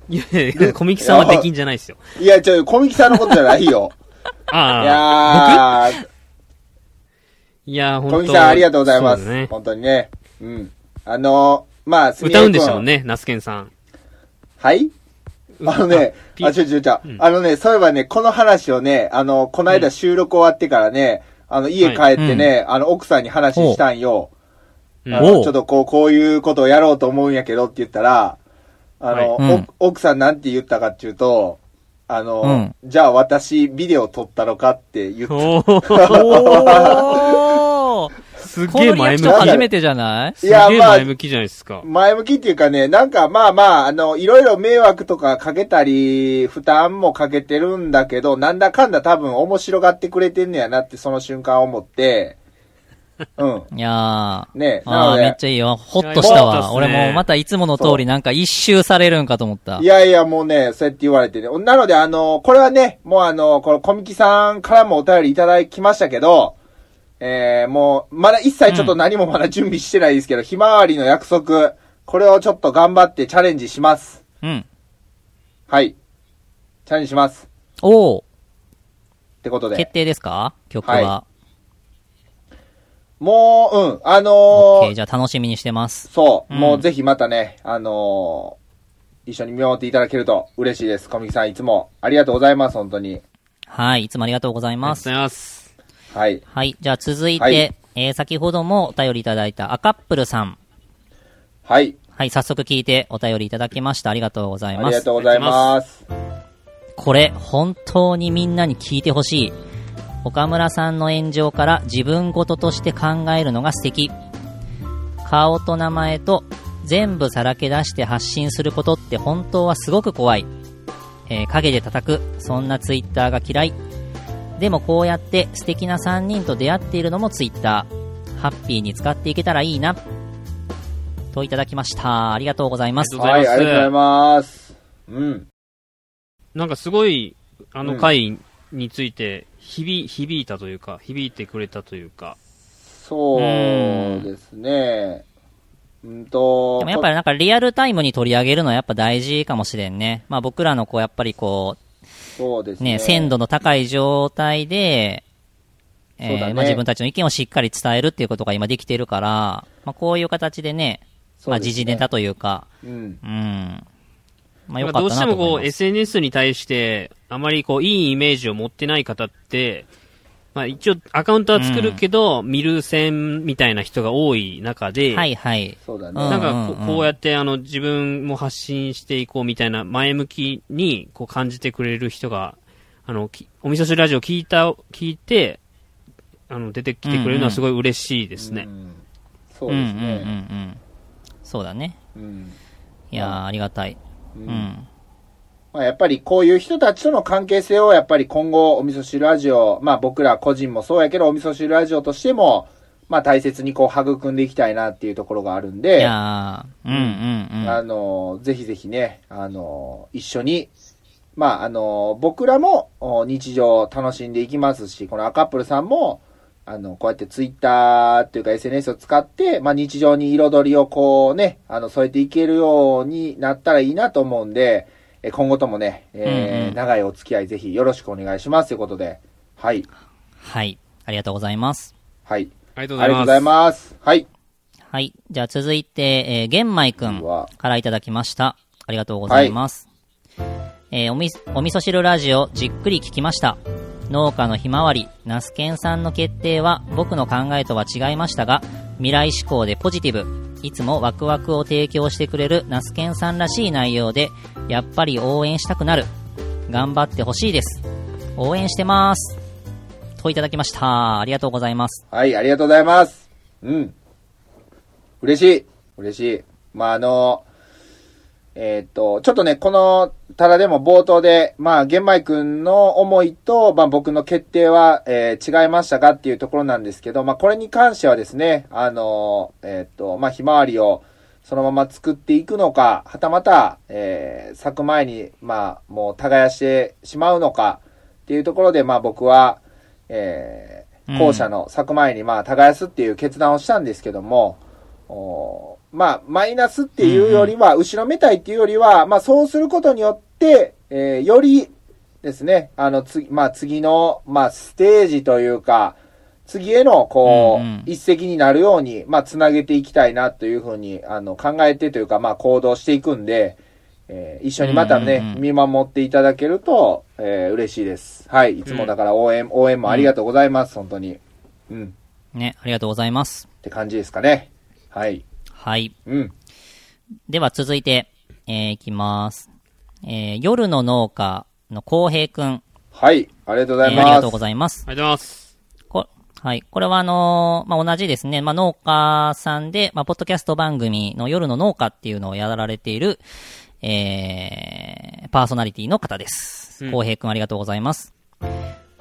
いやいや、小ミさんはできんじゃないですよ。いや、ちょ、小ミキさんのことじゃないよ。い ああ、やー、僕いやー、本当小ミキさんありがとうございます。ね。本当にね。うん。あのー、まあ、すみ歌うんでしょう。ね、ナスケンさん。はい？あのね、ピあ、ちょちょちょ、うん。あのね、そういえばね、この話をね、あの、この間収録終わってからね、あの、家帰ってね、あの、奥さんに話したんよ。うん。あのちょっとこう、こういうことをやろうと思うんやけどって言ったら、あの、はい。奥さんなんて言ったかっていうと、あの、うん。じゃあ私、ビデオ撮ったのかって言って、おーおー すげえ前向き。初めてじゃない？すげえいやまあ前向きじゃないですか。前向きっていうかね、なんかまあまあ、あの、いろいろ迷惑とかかけたり、負担もかけてるんだけど、なんだかんだ多分面白がってくれてんねやなってその瞬間思って、うん。いやー。ねなあーめっちゃいいよ。ほっとしたわ。俺もまたいつもの通りなんか一周されるんかと思ったい。やいやもうね、そうやって言われてね。なのであの、これはね、もうあの、この小ミさんからもお便りいただきましたけど、えー、もう、まだ一切ちょっと何もまだ準備してないですけど、ひまわりの約束、これをちょっと頑張ってチャレンジします。うん。はい。チャレンジします。おー。ってことで。決定ですか？曲はは。もう、うん、あのオッケー、ー、じゃあ楽しみにしてます。そう、うんもうぜひまたね、あのー、一緒に見守っていただけると嬉しいです。小ミさんいつもありがとうございます、本当に。はい、いつもありがとうございますありがとうござ。います。はい。はい、じゃあ続いて、はいえー、先ほどもお便りいただいたアカップルさん。はい。はい、早速聞いてお便りいただきました。ありがとうございあります。がとうございます。これ、本当にみんなに聞いてほしい。岡村さんの炎上から自分事として考えるのが素敵。顔と名前と全部さらけ出して発信することって本当はすごく怖い。えー影で叩く、そんなツイッターが嫌い。でもこうやって素敵な3人と出会っているのもツイッター。ハッピーに使っていけたらいいな。といただきました。ありがとうございます。はい、ありがとうございます。うん。なんかすごい、あうんの回について、響、響いたというか、響いてくれたというか、そうですね。うんと、でもやっぱりなんかリアルタイムに取り上げるのはやっぱ大事かもしれんね。まあ僕らのこうやっぱりこう、そうですね。ね、鮮度の高い状態で、えそうだねーまあ自分たちの意見をしっかり伝えるっていうことが今できているから、まあこういう形でね、まあ時事ネタというか、うん。うん。まあよかったなどうしてもこう。SNS に対して、あまりこういいイメージを持ってない方って、まあ一応アカウントは作るけど、見る線みたいな人が多い中で、はいはい。そうだね。なんかこうんうんうんうこうやってあの自分も発信していこうみたいな前向きにこう感じてくれる人が、あの、きお味噌汁ラジオ聞いた、聞いて、あの、出てきてくれるのはすごい嬉しいですね。うんそうですうんうんうんうね。ん。そうだね。うんいやー、ありがたい。ううんん。まあ、やっぱりこういう人たちとの関係性をやっぱり今後お味噌汁ラジオ、まあ僕ら個人もそうやけどお味噌汁ラジオとしても、まあ大切にこう育んでいきたいなっていうところがあるんいで、やー、うんうんうん。あの、ぜひぜひね、あの、一緒に、まあ、あの、僕らもお日常を楽しんでいきますし、このアカップルさんも、あの、こうやってツイッターっていうか SNS を使って、まあ日常に彩りをこうね、あの、添えていけるようになったらいいなと思うんで、え今後ともね、えーうんうん長いお付き合いぜひよろしくお願いしますということで、はい、はい。ありがとうございます。はい。ありがとうありがとうございます。はい。はい。じゃあ続いて、えー、玄米くんからいただきました。ありがとうございます。えーおみ、お味噌汁ラジオじっくり聞きました。農家のひまわり、ナスケンさんの決定は僕の考えとは違いましたが、未来志向でポジティブ。いつもワクワクを提供してくれるナスケンさんらしい内容で、やっぱり応援したくなる。頑張ってほしいです。応援してます。といただきました。ありがとうございます。はい、ありがとうございます。うん。嬉しい。嬉しい。まあ、あの、えーっと、ちょっとね、この、ただでも冒頭で、まあ、玄米くんの思いと、まあ、僕の決定は、えー違いましたかっていうところなんですけど、まあ、これに関してはですね、あの、えーっと、まあ、ひまわりを、そのまま作っていくのか、はたまた、えー咲く前に、まあ、もう耕してしまうのか、っていうところで、まあ、僕は、えー後者の咲く前に、まあ、耕すっていう決断をしたんですけども、まあ、マイナスっていうよりは、後ろめたいっていうよりは、まあ、そうすることによって、えーよりですね、あの、次、まあ、次の、まあ、ステージというか、次への、こう、うんうん一石になるように、まあ、つなげていきたいなというふうに、あの、考えてというか、まあ、行動していくんで、えー一緒にまたね、うんうんうん見守っていただけると、えー嬉しいです。はい。いつもだから応援、応援もありがとうございます、本当に。うん。ね、ありがとうございます。って感じですかね。はい。はい。うん。では続いて、えー、いきます。えー、夜の農家の浩平くん、はい。ありがとうございます。えーありがとうございます。ありがとうございます。こはい。これはあのーまあ、同じですね。まあ、農家さんで、まあ、ポッドキャスト番組の夜の農家っていうのをやられている、えー、パーソナリティの方です。うん浩平くんありがとうございます。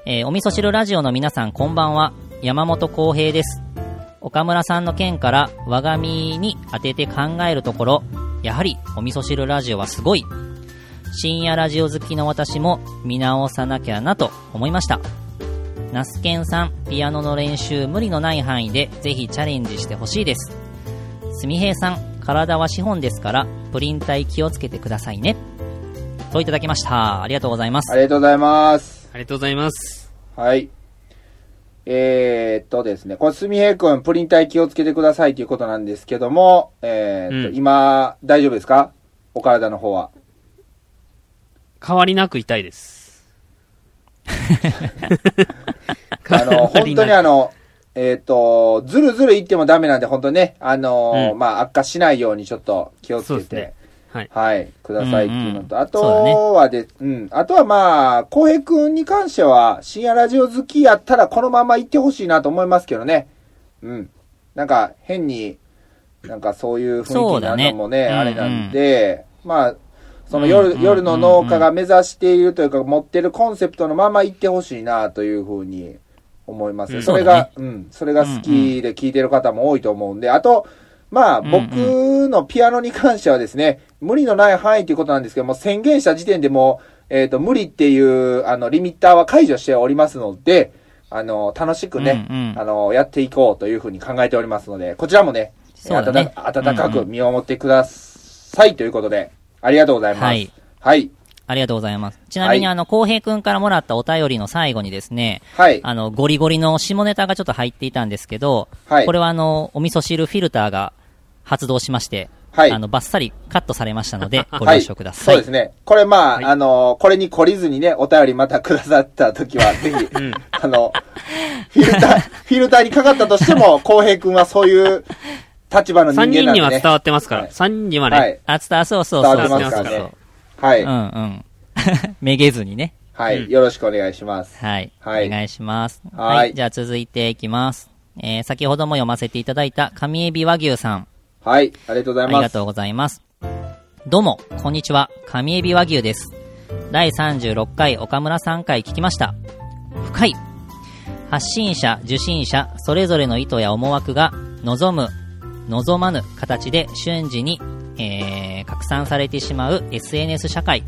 えー、お味噌汁ラジオの皆さんこんばんは。山本浩平です。岡村さんの件から我が身に当てて考えるところ、やはりお味噌汁ラジオはすごい。深夜ラジオ好きの私も見直さなきゃなと思いました。ナスケンさん、ピアノの練習無理のない範囲でぜひチャレンジしてほしいです。すみへいさん、体は資本ですから、プリン体気をつけてくださいね。といただきました。ありがとうございますあ。りがとうございます。ありがとうございます。はい。えー、っとですね、これ、すみへいくん、プリン体気をつけてくださいということなんですけども、えーっと、うん今、大丈夫ですか？お体の方は。変わりなく痛いです。あの、本当にあの、えーっと、ずるずるいってもダメなんで、本当にね、あのまあ、悪化しないようにちょっと気をつけて、そうですね。はい。はい、くださいっていうのと、あうんうんそうだねとはで、うん、あとはまあ、浩平くんに関しては、深夜ラジオ好きやったらこのまま行ってほしいなと思いますけどね。うん。なんか、変に、なんかそういう雰囲気になるのもね、ねあれなんで、まあ、その夜、うんうん夜の農家が目指しているというか、持ってるコンセプトのまま行ってほしいなというふうに思います。うんそれが、うん、それが好きで聞いてる方も多いと思うんで、あと、まあ、僕のピアノに関してはですね、無理のない範囲ということなんですけども、宣言した時点でもう、えっ、と、無理っていう、あの、リミッターは解除しておりますので、あの、楽しくね、うんうんあの、やっていこうというふうに考えておりますので、こちらもね、ね温か温かく見守ってくださいということで、ありがとうございます。はい。はい。ありがとうございます。ちなみに、はいあの、浩平くんからもらったお便りの最後にですね、はい。あの、ゴリゴリの下ネタがちょっと入っていたんですけど、はいこれはあの、お味噌汁フィルターが発動しまして、はいあの、バッサリカットされましたので、ごはい。了承ください。そうですね。これまあ、はいあのーこれに懲りずにね、お便りまたくださった時は、ぜひ、ん あの、フィルター、フィルターにかかったとしても、浩平君はそういう立場の人3人間なんでね。には伝わってますから。はい3人にはね。はい。あ、伝わ、そうそうそう。伝わってますからねはい。うんうん。めげずにね。はい、うんよろしくお願いします。はい。はいお願いします。はいじゃあ続いていきます。えー、先ほども読ませていただいた、上エビ和牛さん。はい、ありがとうございます。ありがとうございます。どうも、こんにちは。上エビ和牛です。第36回岡村さん回聞きました。深い。発信者、受信者、それぞれの意図や思惑が、望む、望まぬ形で瞬時に、えー、拡散されてしまう SNS 社会。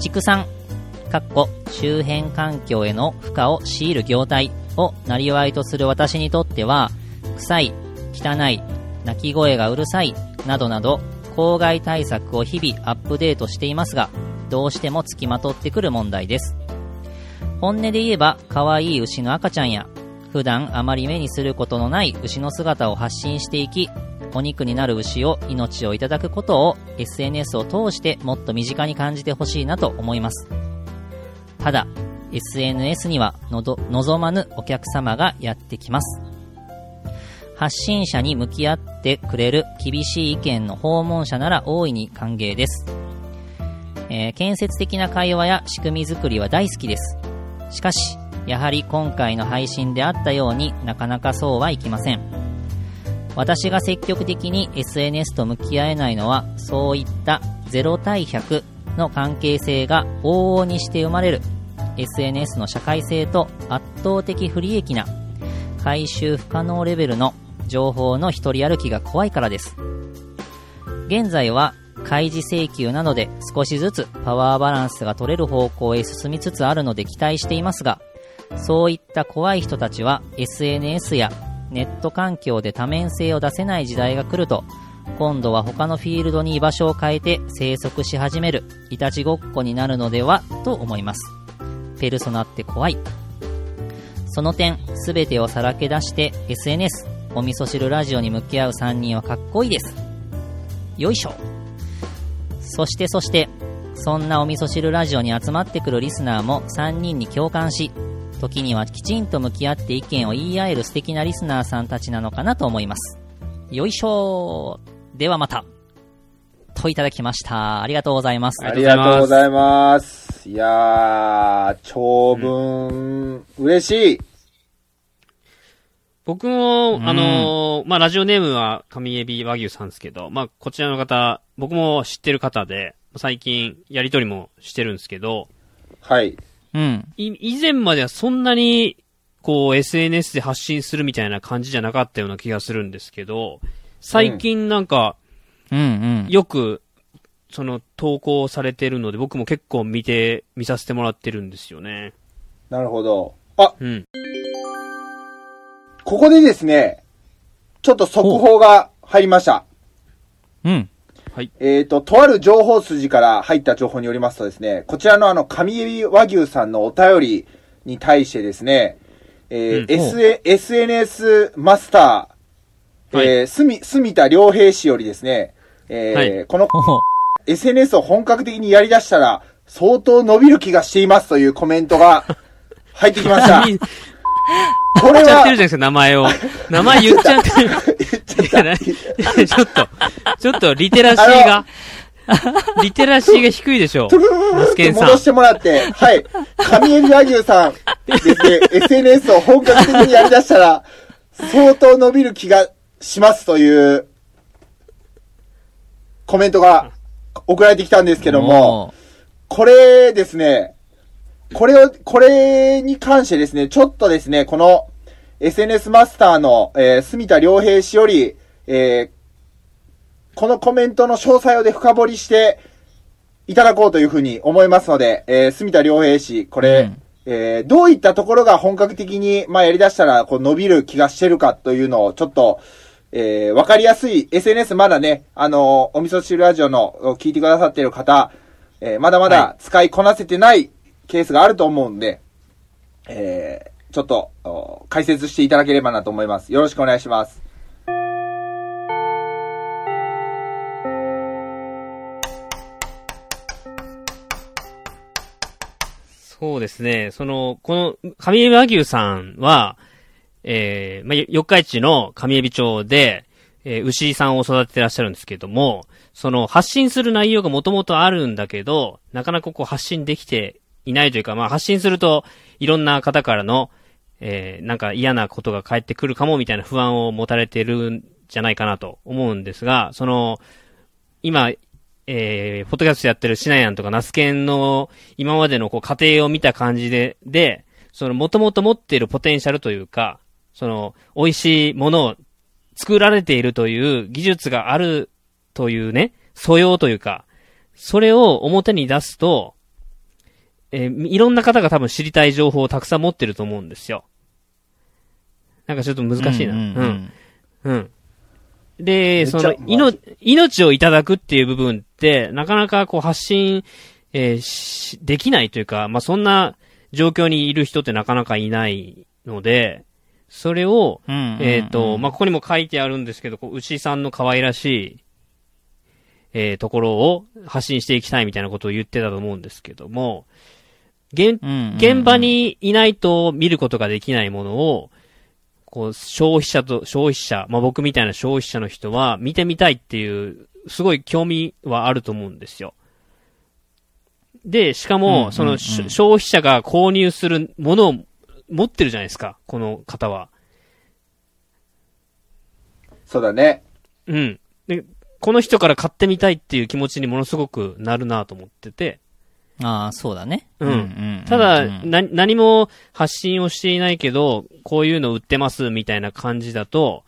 畜産、かっこ周辺環境への負荷を強いる業態をなりわいとする私にとっては、臭い、汚い、鳴き声がうるさい、などなど、公害対策を日々アップデートしていますが、どうしても付きまとってくる問題です。本音で言えば、可愛い牛の赤ちゃんや、普段あまり目にすることのない牛の姿を発信していき、お肉になる牛を命をいただくことを SNS を通してもっと身近に感じてほしいなと思います。ただ、SNS にはのど望まぬお客様がやってきます。発信者に向き合ってくれる厳しい意見の訪問者なら大いに歓迎です。えー建設的な会話や仕組み作りは大好きです。しかし、やはり今回の配信であったようになかなかそうはいきません。私が積極的に SNS と向き合えないのは、そういった0対100の関係性が往々にして生まれる SNS の社会性と圧倒的不利益な回収不可能レベルの情報の一人歩きが怖いからです。現在は開示請求などで少しずつパワーバランスが取れる方向へ進みつつあるので期待していますが、そういった怖い人たちは SNS やネット環境で多面性を出せない時代が来ると、今度は他のフィールドに居場所を変えて生息し始める、いたちごっこになるのではと思います。ペルソナって怖い。その点、すべてをさらけ出して SNS、お味噌汁ラジオに向き合う3人はかっこいいです。よいしょ。そしてそして、そんなお味噌汁ラジオに集まってくるリスナーも3人に共感し、時にはきちんと向き合って意見を言い合える素敵なリスナーさんたちなのかなと思います。よいしょではまた。といただきました。ありがとうございます。ありがとうございます。いやー、長文、嬉しい。僕も、うんあのーまあ、ラジオネームは上エビ和牛さんですけど、まあ、こちらの方、僕も知ってる方で、最近やりとりもしてるんですけど、はい。うん。い以前まではそんなに、こう、SNS で発信するみたいな感じじゃなかったような気がするんですけど、最近なんか、うんうん。よく、その、投稿されてるので、僕も結構見て、見させてもらってるんですよね。なるほど。あ、うん。ここでですね、ちょっと速報が入りました。うん。えっ、と、とある情報筋から入った情報によりますとですね、こちらのあの、上エビ和牛さんのお便りに対してですね、えーうん SNS マスター、えー、すみ、住田良平氏よりですね、えーはいこの。SNS を本格的にやり出したら、相当伸びる気がしていますというコメントが入ってきました。言っこれはちゃってるじゃない、ですか、名前を。名前言っちゃってる。いやなちょっと、ちょっと、リテラシーが、リテラシーが低いでしょう。マスケンさん戻してもらって、はい。上エビ和牛さんですね、SNS を本格的にやり出したら、相当伸びる気がしますという、コメントが送られてきたんですけども、これですね、これを、これに関してですね、ちょっとですね、この SNS マスターの、えー、住田良平氏より、えーこのコメントの詳細をで深掘りしていただこうというふうに思いますので、えー、住田良平氏、これ、うん。えーどういったところが本格的に、まあ、やり出したら、こう、伸びる気がしてるかというのを、ちょっと、えーわかりやすい SNS まだね、あのお味噌汁ラジオの聞いてくださっている方、えーまだまだ使いこなせてないケースがあると思うんで、えーちょっと、解説していただければなと思います。よろしくお願いします。そうですね。その、この、上海和牛さんは、えー、まあ、四日市の上海町で、えー、牛さんを育ててらっしゃるんですけども、その、発信する内容がもともとあるんだけど、なかなかこう発信できていないというか、まあ、発信すると、いろんな方からの、えー、なんか嫌なことが返ってくるかもみたいな不安を持たれてるんじゃないかなと思うんですが、その、今、えー、フォトキャストやってるシナヤンとかナスケンの今までのこう過程を見た感じで、で、その元々持っているポテンシャルというか、その美味しいものを作られているという技術があるというね、素養というか、それを表に出すと、えーいろんな方が多分知りたい情報をたくさん持ってると思うんですよ。なんかちょっと難しいな。うんうんうんうん。で、そのめっちゃ、いの、命をいただくっていう部分って、なかなかこう発信、えーしできないというか、まあ、そんな状況にいる人ってなかなかいないので、それを、えっ、と、まあ、ここにも書いてあるんですけど、こう牛さんの可愛らしい、えーところを発信していきたいみたいなことを言ってたと思うんですけども、現、現場にいないと見ることができないものを、こう、消費者と、消費者、まあ、僕みたいな消費者の人は見てみたいっていう、すごい興味はあると思うんですよ。で、しかうんうんうも、んその、し消費者が購入するものを持ってるじゃないですか、この方は。そうだね。うん。で、この人から買ってみたいっていう気持ちにものすごくなるなと思ってて。ああ、そうだね。うんんただ、うんな、何も発信をしていないけど、こういうの売ってますみたいな感じだと、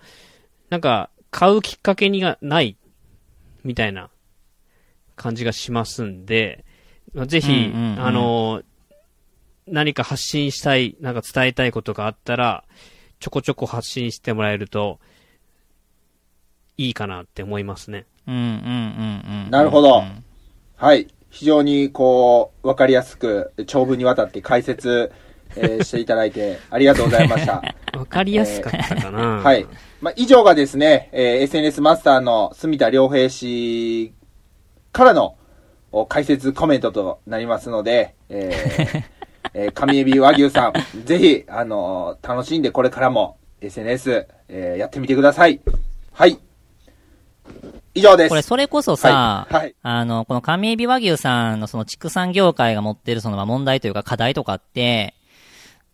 なんか、買うきっかけにがない、みたいな感じがしますんで、まあぜひ、うんうんうんあの、何か発信したい、なんか伝えたいことがあったら、ちょこちょこ発信してもらえると、いいかなって思いますね。うんうんうんうん。なるほどうんはい。非常にこう、わかりやすく、長文にわたって解説、えー していただいて、ありがとうございました。わかりやすかったかな。はい。まあ、以上がですね、えー SNS マスターの住田良平氏からのお解説コメントとなりますので、えー えー上エビ和牛さん、ぜひ、あのー楽しんでこれからも SNS、えーやってみてください。はい。以上です。これ、それこそさ、はいはいあの、この上エビ和牛さんのその畜産業界が持ってるそのまあ問題というか課題とかって、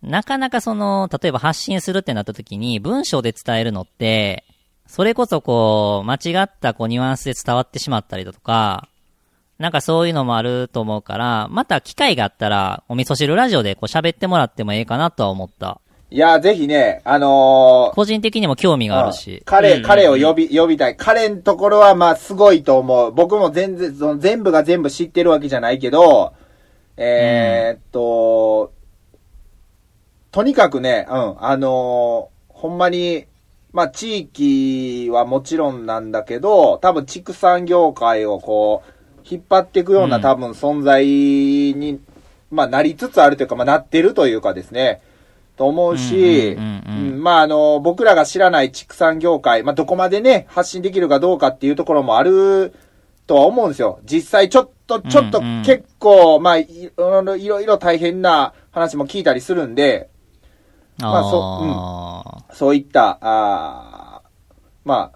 なかなかその、例えば発信するってなった時に文章で伝えるのって、それこそこう、間違ったこうニュアンスで伝わってしまったりだとか、なんかそういうのもあると思うから、また機会があったら、お味噌汁ラジオでこう喋ってもらってもええかなとは思った。いやー、ぜひね、あのー個人的にも興味があるし。彼、うん彼を呼び、呼びたい。彼のところは、まあ、すごいと思う。僕も全然、その全部が全部知ってるわけじゃないけど、えーっと、とにかくね、うん、あのーほんまに、まあ、地域はもちろんなんだけど、多分畜産業界をこう、引っ張っていくようなうん多分存在に、まあ、なりつつあるというか、まあ、なってるというかですね、と思うし、うんうんうんうん。うんまあ、あの、僕らが知らない畜産業界、まあ、どこまでね、発信できるかどうかっていうところもあるとは思うんですよ。実際ちょっと、ちょっとうんうん結構、まあ、いろいろいろ大変な話も聞いたりするんで、まあそうあー。そういった、あーまあ、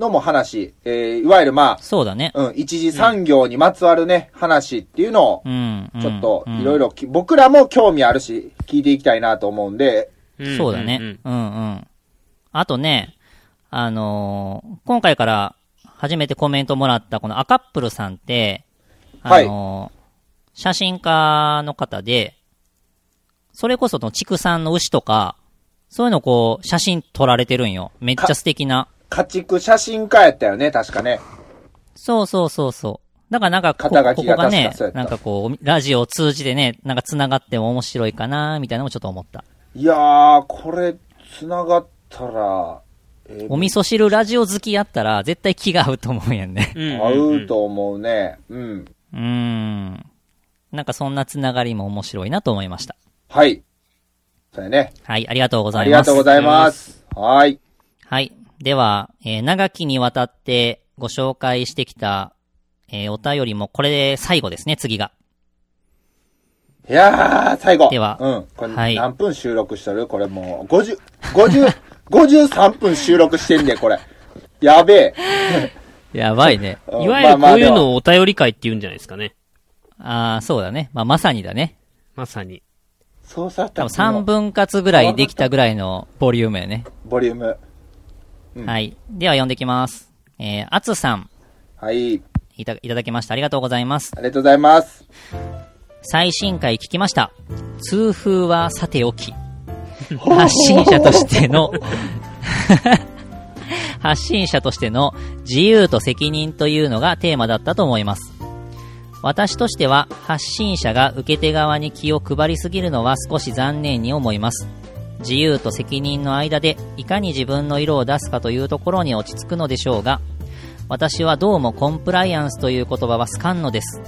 のも話、えーいわゆるまそうだね。あ、うん、一次産業にまつわるね、話っていうのをう、ん。ちょっといろいろ。僕らも興味あるし、聞いていきたいなと思うんで、んそうだね。んうんうん。あとね、あのー今回から初めてコメントもらったこのアカップルさんって、あのー写真家の方で、それこその畜産の牛とか、そういうのこう、写真撮られてるんよ。めっちゃ素敵な。家畜写真家やったよね、確かね。そうそうそうそう。だからなんかこ、肩書きがここがねなんかこう、ラジオを通じてね、なんか繋がっても面白いかなみたいなのもちょっと思った。いやー、これ、繋がったら、えーお味噌汁ラジオ好きやったら、絶対気が合うと思うんやんね。うんうん合うと思うね。うん。うーん。なんかそんなつながりも面白いなと思いました。はい。そうやね。はい、ありがとうござあいます。りがとうございます。はい。はい。では、えー長きにわたってご紹介してきた、えーお便りもこれで最後ですね、次が。いやー、最後。ではうん。これはい何分収録しとる？これもう、50、50、53分収録してんで、これ。やべえ。やばいね。うんいわゆるこういうのをお便り会って言うんじゃないですかね。ああ、そうだね。まあ、まさにだね。まさに。そうさった多分3分割ぐらいできたぐらいのボリュームやね。ボリューム。うんはい。では読んできます。えー、あつさん、はい。いた、いただきました。ありがとうございます。ありがとうございます。最新回聞きました。痛風はさておき。発信者としての、発信者としての自由と責任というのがテーマだったと思います。私としては発信者が受け手側に気を配りすぎるのは少し残念に思います。自由と責任の間でいかに自分の色を出すかというところに落ち着くのでしょうが、私はどうもコンプライアンスという言葉は好かんのです。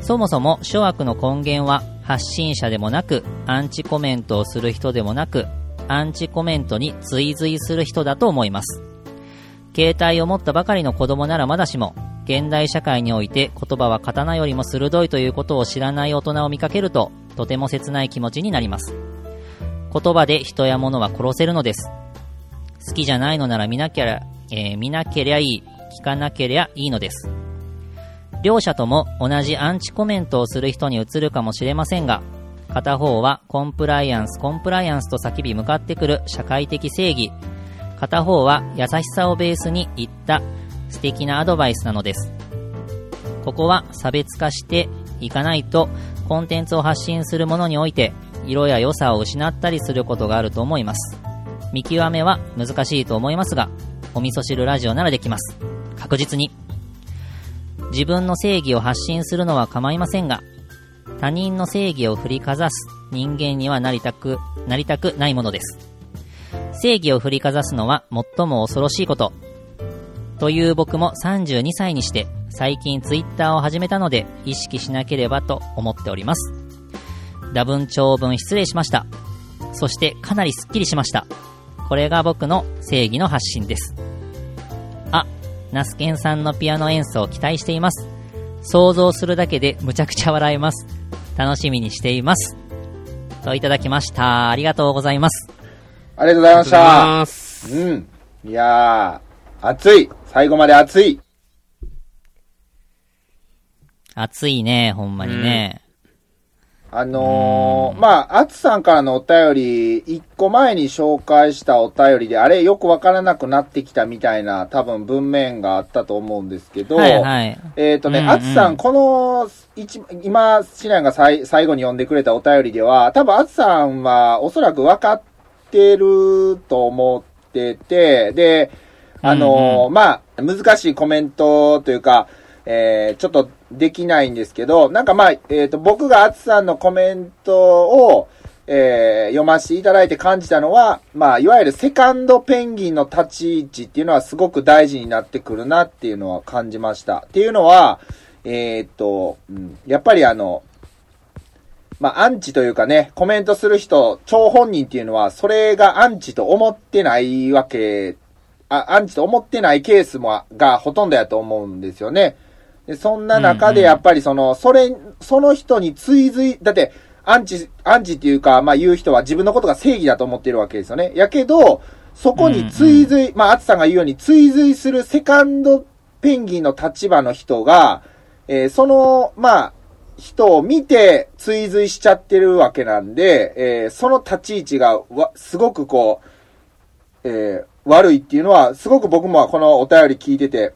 そもそも諸悪の根源は発信者でもなく、アンチコメントをする人でもなく、アンチコメントに追随する人だと思います。携帯を持ったばかりの子供ならまだしも、現代社会において言葉は刀よりも鋭いということを知らない大人を見かけると、とても切ない気持ちになります。言葉で人や物は殺せるのです。好きじゃないのなら見なきゃ、えー見なけりゃいい、聞かなけりゃいいのです。両者とも同じアンチコメントをする人に移るかもしれませんが、片方はコンプライアンス、コンプライアンスと叫び向かってくる社会的正義、片方は優しさをベースに言った素敵なアドバイスなのです。ここは差別化していかないと、コンテンツを発信するものにおいて、色や良さを失ったりすることがあると思います。見極めは難しいと思いますが、お味噌汁ラジオならできます。確実に。自分の正義を発信するのは構いませんが、他人の正義を振りかざす人間にはなりたく、なりたくないものです。正義を振りかざすのは最も恐ろしいこと。という僕も32歳にして最近ツイッターを始めたので意識しなければと思っております。多分長文失礼しました。そしてかなりスッキリしました。これが僕の正義の発信です。あ、ナスケンさんのピアノ演奏を期待しています。想像するだけでむちゃくちゃ笑えます。楽しみにしています。といただきました。ありがとうございます。ありがとうございました。ます。うん。いやー、熱い。最後まで熱い。暑いね、ほんまにね。あのー、まあ、あつさんからのお便り、一個前に紹介したお便りで、あれよくわからなくなってきたみたいな、多分文面があったと思うんですけど、はいはい。えっ、とね、うんうん。あつさん、この、一今、シナンがさい最後に読んでくれたお便りでは、多分あつさんはおそらく分かってると思ってて、で、あのーうん。うまあ、難しいコメントというか、えー、ちょっとできないんですけど、なんかまあ、えっ、と、僕があつさんのコメントを、えー読ませていただいて感じたのは、まあ、いわゆるセカンドペンギンの立ち位置っていうのはすごく大事になってくるなっていうのは感じました。っていうのは、えーっと、うん、やっぱりあの、まあ、アンチというかね、コメントする人、張本人っていうのは、それがアンチと思ってないわけ、あアンチと思ってないケースも、がほとんどやと思うんですよね。で、そんな中でやっぱりその、それ、その人に追随、だって、アンチ、アンチっていうか、まあ言う人は自分のことが正義だと思ってるわけですよね。やけど、そこに追随、まあ、アツさんが言うように追随するセカンドペンギンの立場の人が、えーその、まあ、人を見て追随しちゃってるわけなんで、えーその立ち位置がわ、すごくこう、えー悪いっていうのは、すごく僕もこのお便り聞いてて、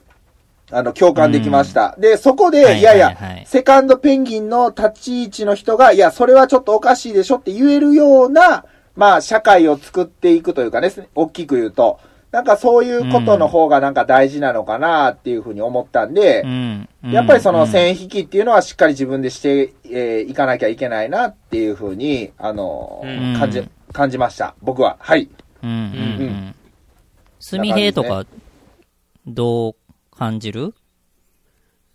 あの、共感できました。で、そこで、はいいやい。や、はいはいセカンドペンギンの立ち位置の人が、いや、それはちょっとおかしいでしょって言えるような、まあ、社会を作っていくというかね、大きく言うと、なんかそういうことの方がなんか大事なのかなっていうふうに思ったんで、うん。やっぱりそのうん。線引きっていうのはしっかり自分でして、えーいかなきゃいけないなっていうふうに、あのーうん。感じ、感じました。僕は。はい。うんうんううんん。すみへいとか、どう感じる？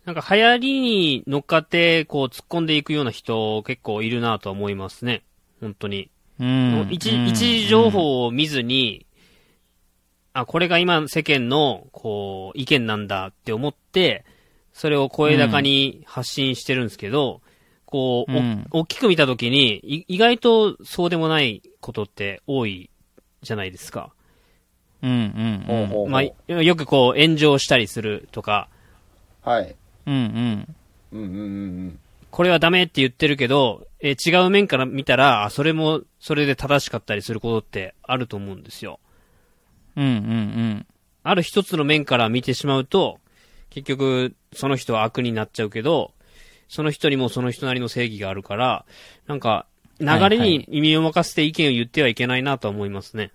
なんか流行りに乗っかって、こう突っ込んでいくような人結構いるなとは思いますね。本当に。うん。一うん一時情報を見ずに、あ、これが今世間の、こう、意見なんだって思って、それを声高に発信してるんですけど、こう、おうん大きく見たときに、い意外とそうでもないことって多いじゃないですか。うんうんうん。ほうほうほうまあ、よくこう、炎上したりするとか、はい。うんうん。うんうんうんうん。これはダメって言ってるけど、えー違う面から見たら、あそれも、それで正しかったりすることってあると思うんですよ。うんうんうん。ある一つの面から見てしまうと、結局、その人は悪になっちゃうけど、その人にもその人なりの正義があるから、なんか、流れに耳を任せて意見を言ってはいけないなとは思いますね。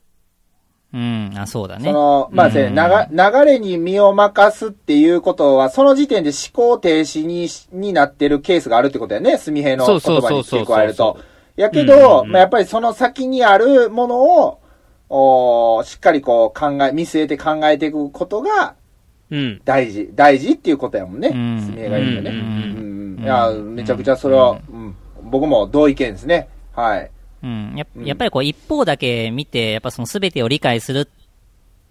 うん、あ、そうだね。その、まあ、流流れに身を任すっていうことは、その時点で思考停止にしになってるケースがあるってことだよね、墨平の言葉に付け加えると。やけうんど、うんうんまあ、やっぱりその先にあるものを、おーしっかりこう考え、見据えて考えていくことがうん。大事、大事っていうことやもんね、うん墨平が言うよね。うんうんうんいや、めちゃくちゃそれは、うん、僕も同意見ですね。はい。うん。ややっぱりこう一方だけ見て、やっぱその全てを理解するっ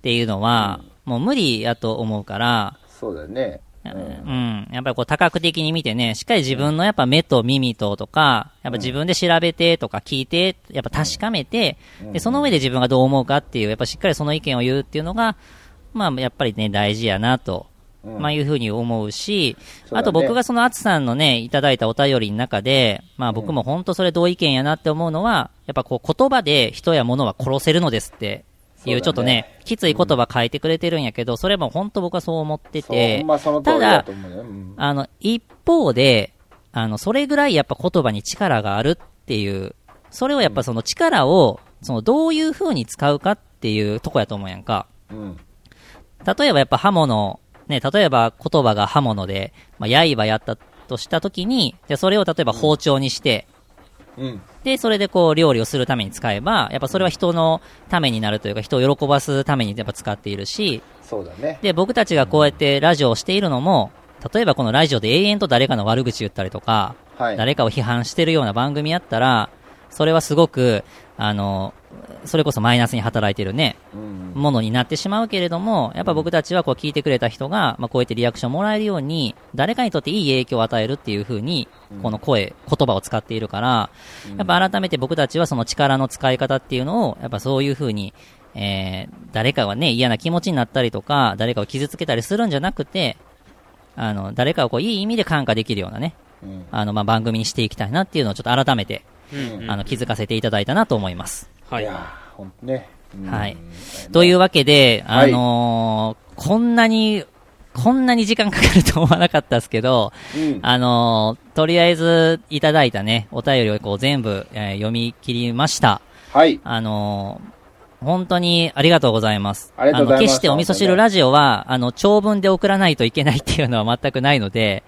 ていうのは、もう無理やと思うから、そうだよね。ううんん。やっぱりこう多角的に見てね、しっかり自分のやっぱ目と耳ととか、やっぱ自分で調べてとか聞いて、やっぱ確かめて、で、その上で自分がどう思うかっていう、やっぱしっかりその意見を言うっていうのが、まあやっぱりね、大事やなと、うん。まあいうふうに思うし、あと僕がそのあつさんのね、いただいたお便りの中で、まあ僕も本当それ同意見やなって思うのは、やっぱこう言葉で人や物は殺せるのですっていう、ちょっとね、きつい言葉書いてくれてるんやけど、それも本当僕はそう思っててまその通りだあの、一方で、あの、それぐらいやっぱ言葉に力があるっていう、それをやっぱその力を、そのどういう風に使うかっていうとこやと思うやんか。うん。例えばやっぱ刃物、ね、例えば言葉が刃物で、まあ、刃やったとしたときに、で、それを例えば包丁にして、うん。で、それでこう料理をするために使えば、やっぱそれは人のためになるというか、人を喜ばすためにやっぱ使っているし、そうだね。で、僕たちがこうやってラジオをしているのも、例えばこのラジオで永遠と誰かの悪口言ったりとか、はい。誰かを批判してるような番組やったら、それはすごく、あの、それこそマイナスに働いてるね、うん。ものになってしまうけれども、やっぱ僕たちはこう聞いてくれた人が、まあこうやってリアクションもらえるように、誰かにとっていい影響を与えるっていう風に、この声、言葉を使っているから、やっぱ改めて僕たちはその力の使い方っていうのを、やっぱそういう風に、えー、誰かがね、嫌な気持ちになったりとか、誰かを傷つけたりするんじゃなくて、あの、誰かをこういい意味で感化できるようなね、うん。あの、まあ、番組にしていきたいなっていうのをちょっと改めて、うんあの、気づかせていただいたなと思います。はいい。やね。うんはい。というわけで、はいあのーこんなに、こんなに時間かかると思わなかったですけど、うん。あのーとりあえずいただいたね、お便りをこう全部、えー読み切りました。はい。あのー本当にありがとうございます。ありがとうございますの決してお味噌汁ラジオは、あの、長文で送らないといけないっていうのは全くないので、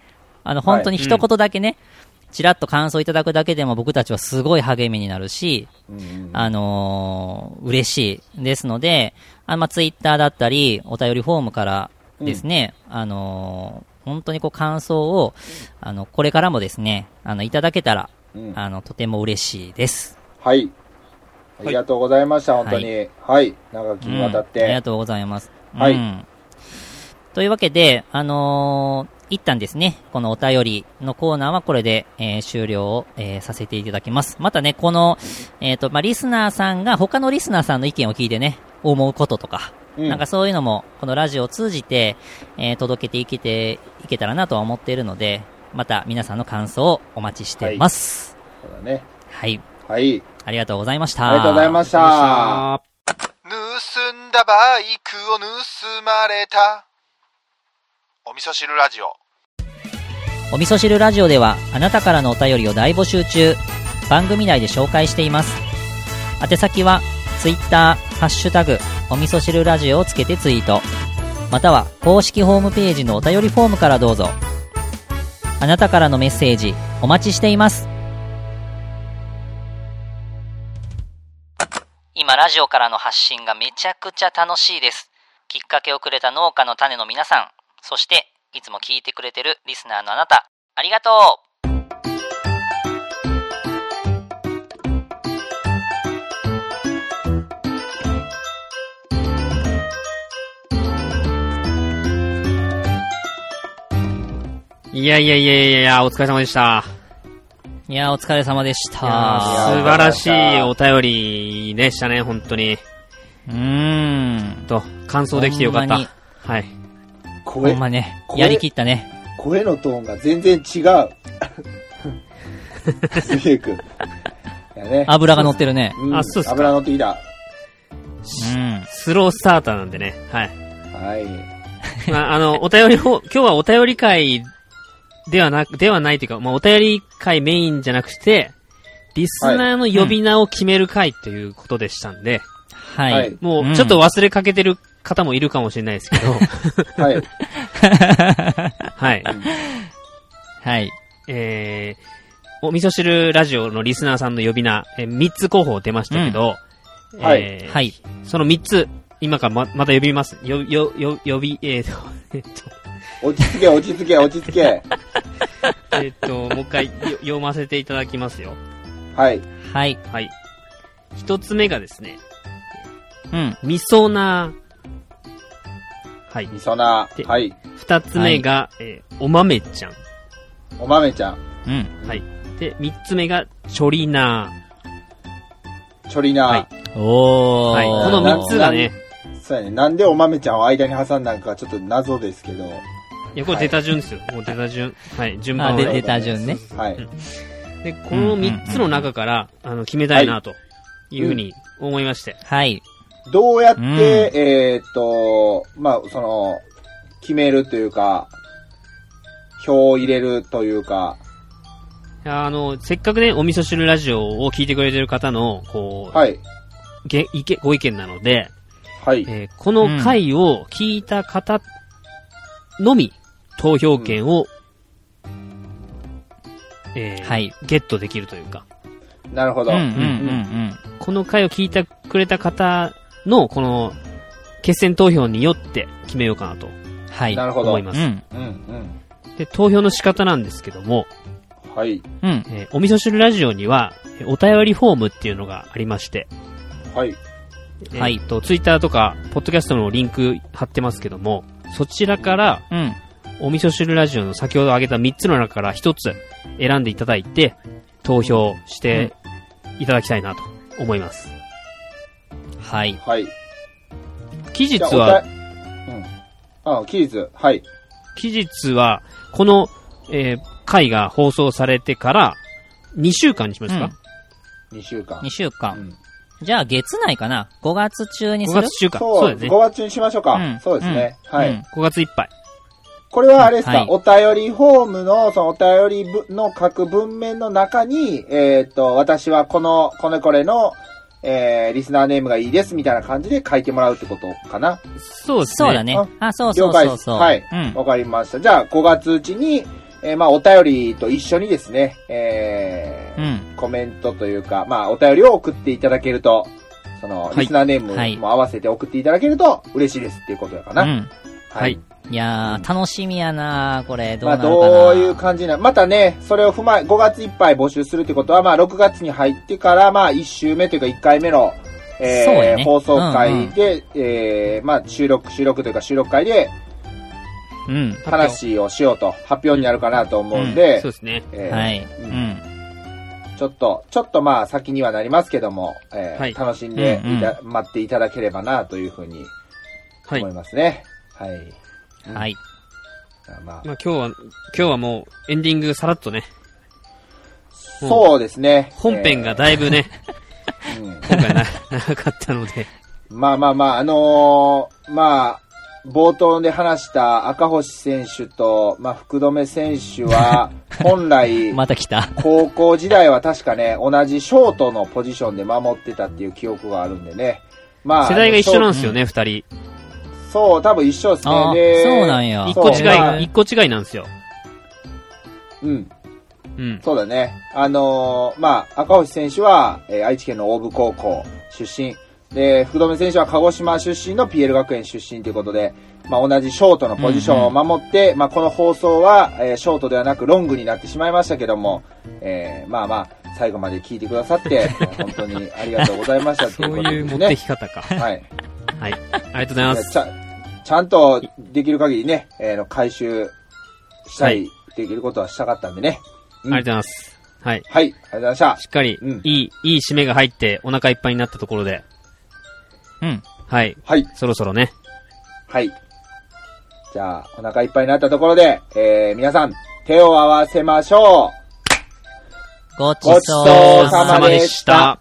あの、本当に一言だけね、ちらっと感想いただくだけでも僕たちはすごい励みになるし、うんあのー嬉しいですので、あまあ、ツイッターだったり、お便りフォームからですね、あのー本当にこう感想を、あの、これからもですね、あの、いただけたら、うんあの、とても嬉しいです。はい。ありがとうございました、本当に。はい。長きにわたっうんありがて。とうございます。はいうんというわけで、あのー一旦ですね、このお便りのコーナーはこれで、えー終了を、えーさせていただきます。またね、この、えっ、と、まあ、リスナーさんが、他のリスナーさんの意見を聞いてね、思うこととか、うんなんかそういうのも、このラジオを通じて、えー届けていけて、いけたらなとは思っているので、また皆さんの感想をお待ちしています。そうだね。はい。はい。ありがとうございました。ありがとうございました。あ盗んだバイクを盗まれたお味噌汁ラジオお味噌汁ラジオではあなたからのお便りを大募集中。番組内で紹介しています。宛先は、ツイッター、ハッシュタグ、お味噌汁ラジオをつけてツイート。または、公式ホームページのお便りフォームからどうぞ。あなたからのメッセージ、お待ちしています。今ラジオからの発信がめちゃくちゃ楽しいです。きっかけをくれた農家の種の皆さん、そしていつも聞いてくれてるリスナーのあなた、ありがとういやいやいやいやいや、お疲れ様でした。いやー、お疲れ様でした。素晴らしいお便りでしたね、本当に。うーん。と、感想できてよかった。はい。ほ声んまね、やりきったね。声のトーンが全然違う。すげえくん。油が乗ってるね。うんあそうっすか油乗ってきた。うん。スロースターターなんでね。はい。はい。まあ、あの、お便りほ、今日はお便り会ではなく、ではないというか、まあ、お便り会メインじゃなくて、リスナーの呼び名を決める会ということでしたんで、はい。はいもう、うんちょっと忘れかけてる方もいるかもしれないですけど、はい。はい。はい。えー、お味噌汁ラジオのリスナーさんの呼び名、えー、3つ候補出ましたけど、んはいえーはい。その3つ、今からま、また呼びます。よ、よ、よ、呼び、えーと、えっと、落ち着け、落ち着け、落ち着け。えっと、もう一回よ読ませていただきますよ。はい。はい。はい。一つ目がですね、うん。みそなはい。みそなで。はい。二つ目が、えーお豆ちゃん。お豆ちゃん。うん。はい。で、三つ目が、チョリナチョリナー。はいおー。はい。この三つがね、そうやね。なんでお豆ちゃんを間に挟んだんかちょっと謎ですけど。いや、これ出た順ですよ。もう出た順。はい。順番で出た順ね。はい。で、この三つの中から、あの、決めたいな、というふうに思いまして。はい。どうやって、うん。えーっと、まあ、その、決めるというか、票を入れるというか、いやあの、せっかくね、お味噌汁ラジオを聞いてくれてる方の、こう、はい。げ意見ご意見なので、はい。えーこの回を聞いた方のみ投票権を、えーはい。ゲットできるというか、なるほど。うん。うんうん。この回を聞いてくれた方のこの決選投票によって決めようかなとうん。はい。なるほど。思います。うん。うん、うん。で、投票の仕方なんですけども、はい。うん。えーお味噌汁ラジオにはえーお便りフォームっていうのがありまして、はい。はいえーと、ツイッターとか、ポッドキャストのリンク貼ってますけども、そちらから、うん。お味噌汁ラジオの先ほど挙げた3つの中から1つ選んでいただいて、投票していただきたいなと思います。はい。はい。期日はた、うん。あ、期日。はい。期日は、この、えー回が放送されてから、2週間にしますか、2週間。2週う間。んじゃあ、月内かな ?5 月中に ?5 する？月中か。そう、ですね5。月中にしましょうか。うんそうですね。はい。うん5月いっぱい。これはあれですか、はいお便りフォームの、そのお便りぶの各文面の中に、えっ、と、私はこの、これこれの、えー、リスナーネームがいいですみたいな感じで書いてもらうってことかな。そうですね。そうだねあ。あ、そうそう了解です。そうそう。はい。うん。わかりました。じゃあ、5月うちに、えーまあ、お便りと一緒にですね、えーうん。コメントというか、まあ、お便りを送っていただけると、その、いリスナーネーはいムも合わせて送っていただけると嬉しいですっていうことだかな。うん。はい。いやー、楽しみやなこれ、どうまあ、なるかな。どういう感じなまたね、それを踏まえ、5月いっぱい募集するってことは、まあ、6月に入ってから、まあ、1週目というか1回目の、えーね放送会で、えーまあ、収録、収録というか収録会でうん。話をしようと、発表になるかなと思うんで、そうですね。えーはい。ううんん。ちょっと、ちょっとまあ、先にはなりますけども、えーはい楽しんでいた、う待っていただければな、というふうにはい。思いまますね。はい。はい。まあ、あ今日は、今日はもうエンディングさらっとね、そうですね。本編がだいぶね、えーうん 今回な長かったので、まあまあまあ、あのーまあ、冒頭で話した赤星選手と、まあ、福留選手は、本来、また来た。高校時代は確かね、同じショートのポジションで守ってたっていう記憶があるんでね。まあ、世代が一緒なんですよね。ね、二人。そう、多分一緒ですあね。で、そうなんや一個違い、一個違いなんですよ。うん。うん。そうだね。あのーまあ、赤星選手は、えー愛知県の大部高校出身。で、福留選手は鹿児島出身の PL 学園出身ということで、まあ、同じショートのポジションを守って、まあ、この放送は、えーショートではなくロングになってしまいましたけども、えーまあまあ、最後まで聞いてくださって、本当にありがとうございましたってそいうことういう持。ってき方か。はい。はい。ありがとうございます。ちゃちゃんとできる限りね、えーの回収したい、できることはしたかったんでね。ありがとうございます。はい。はい、ありがとうございました。しっかり、うんいい、いい締めが入って、お腹いっぱいになったところで、うん。はい。はい、そろそろね。はい。じゃあ、お腹いっぱいになったところで、えー、皆さん、手を合わせましょう。ごちそそううさまでし。た。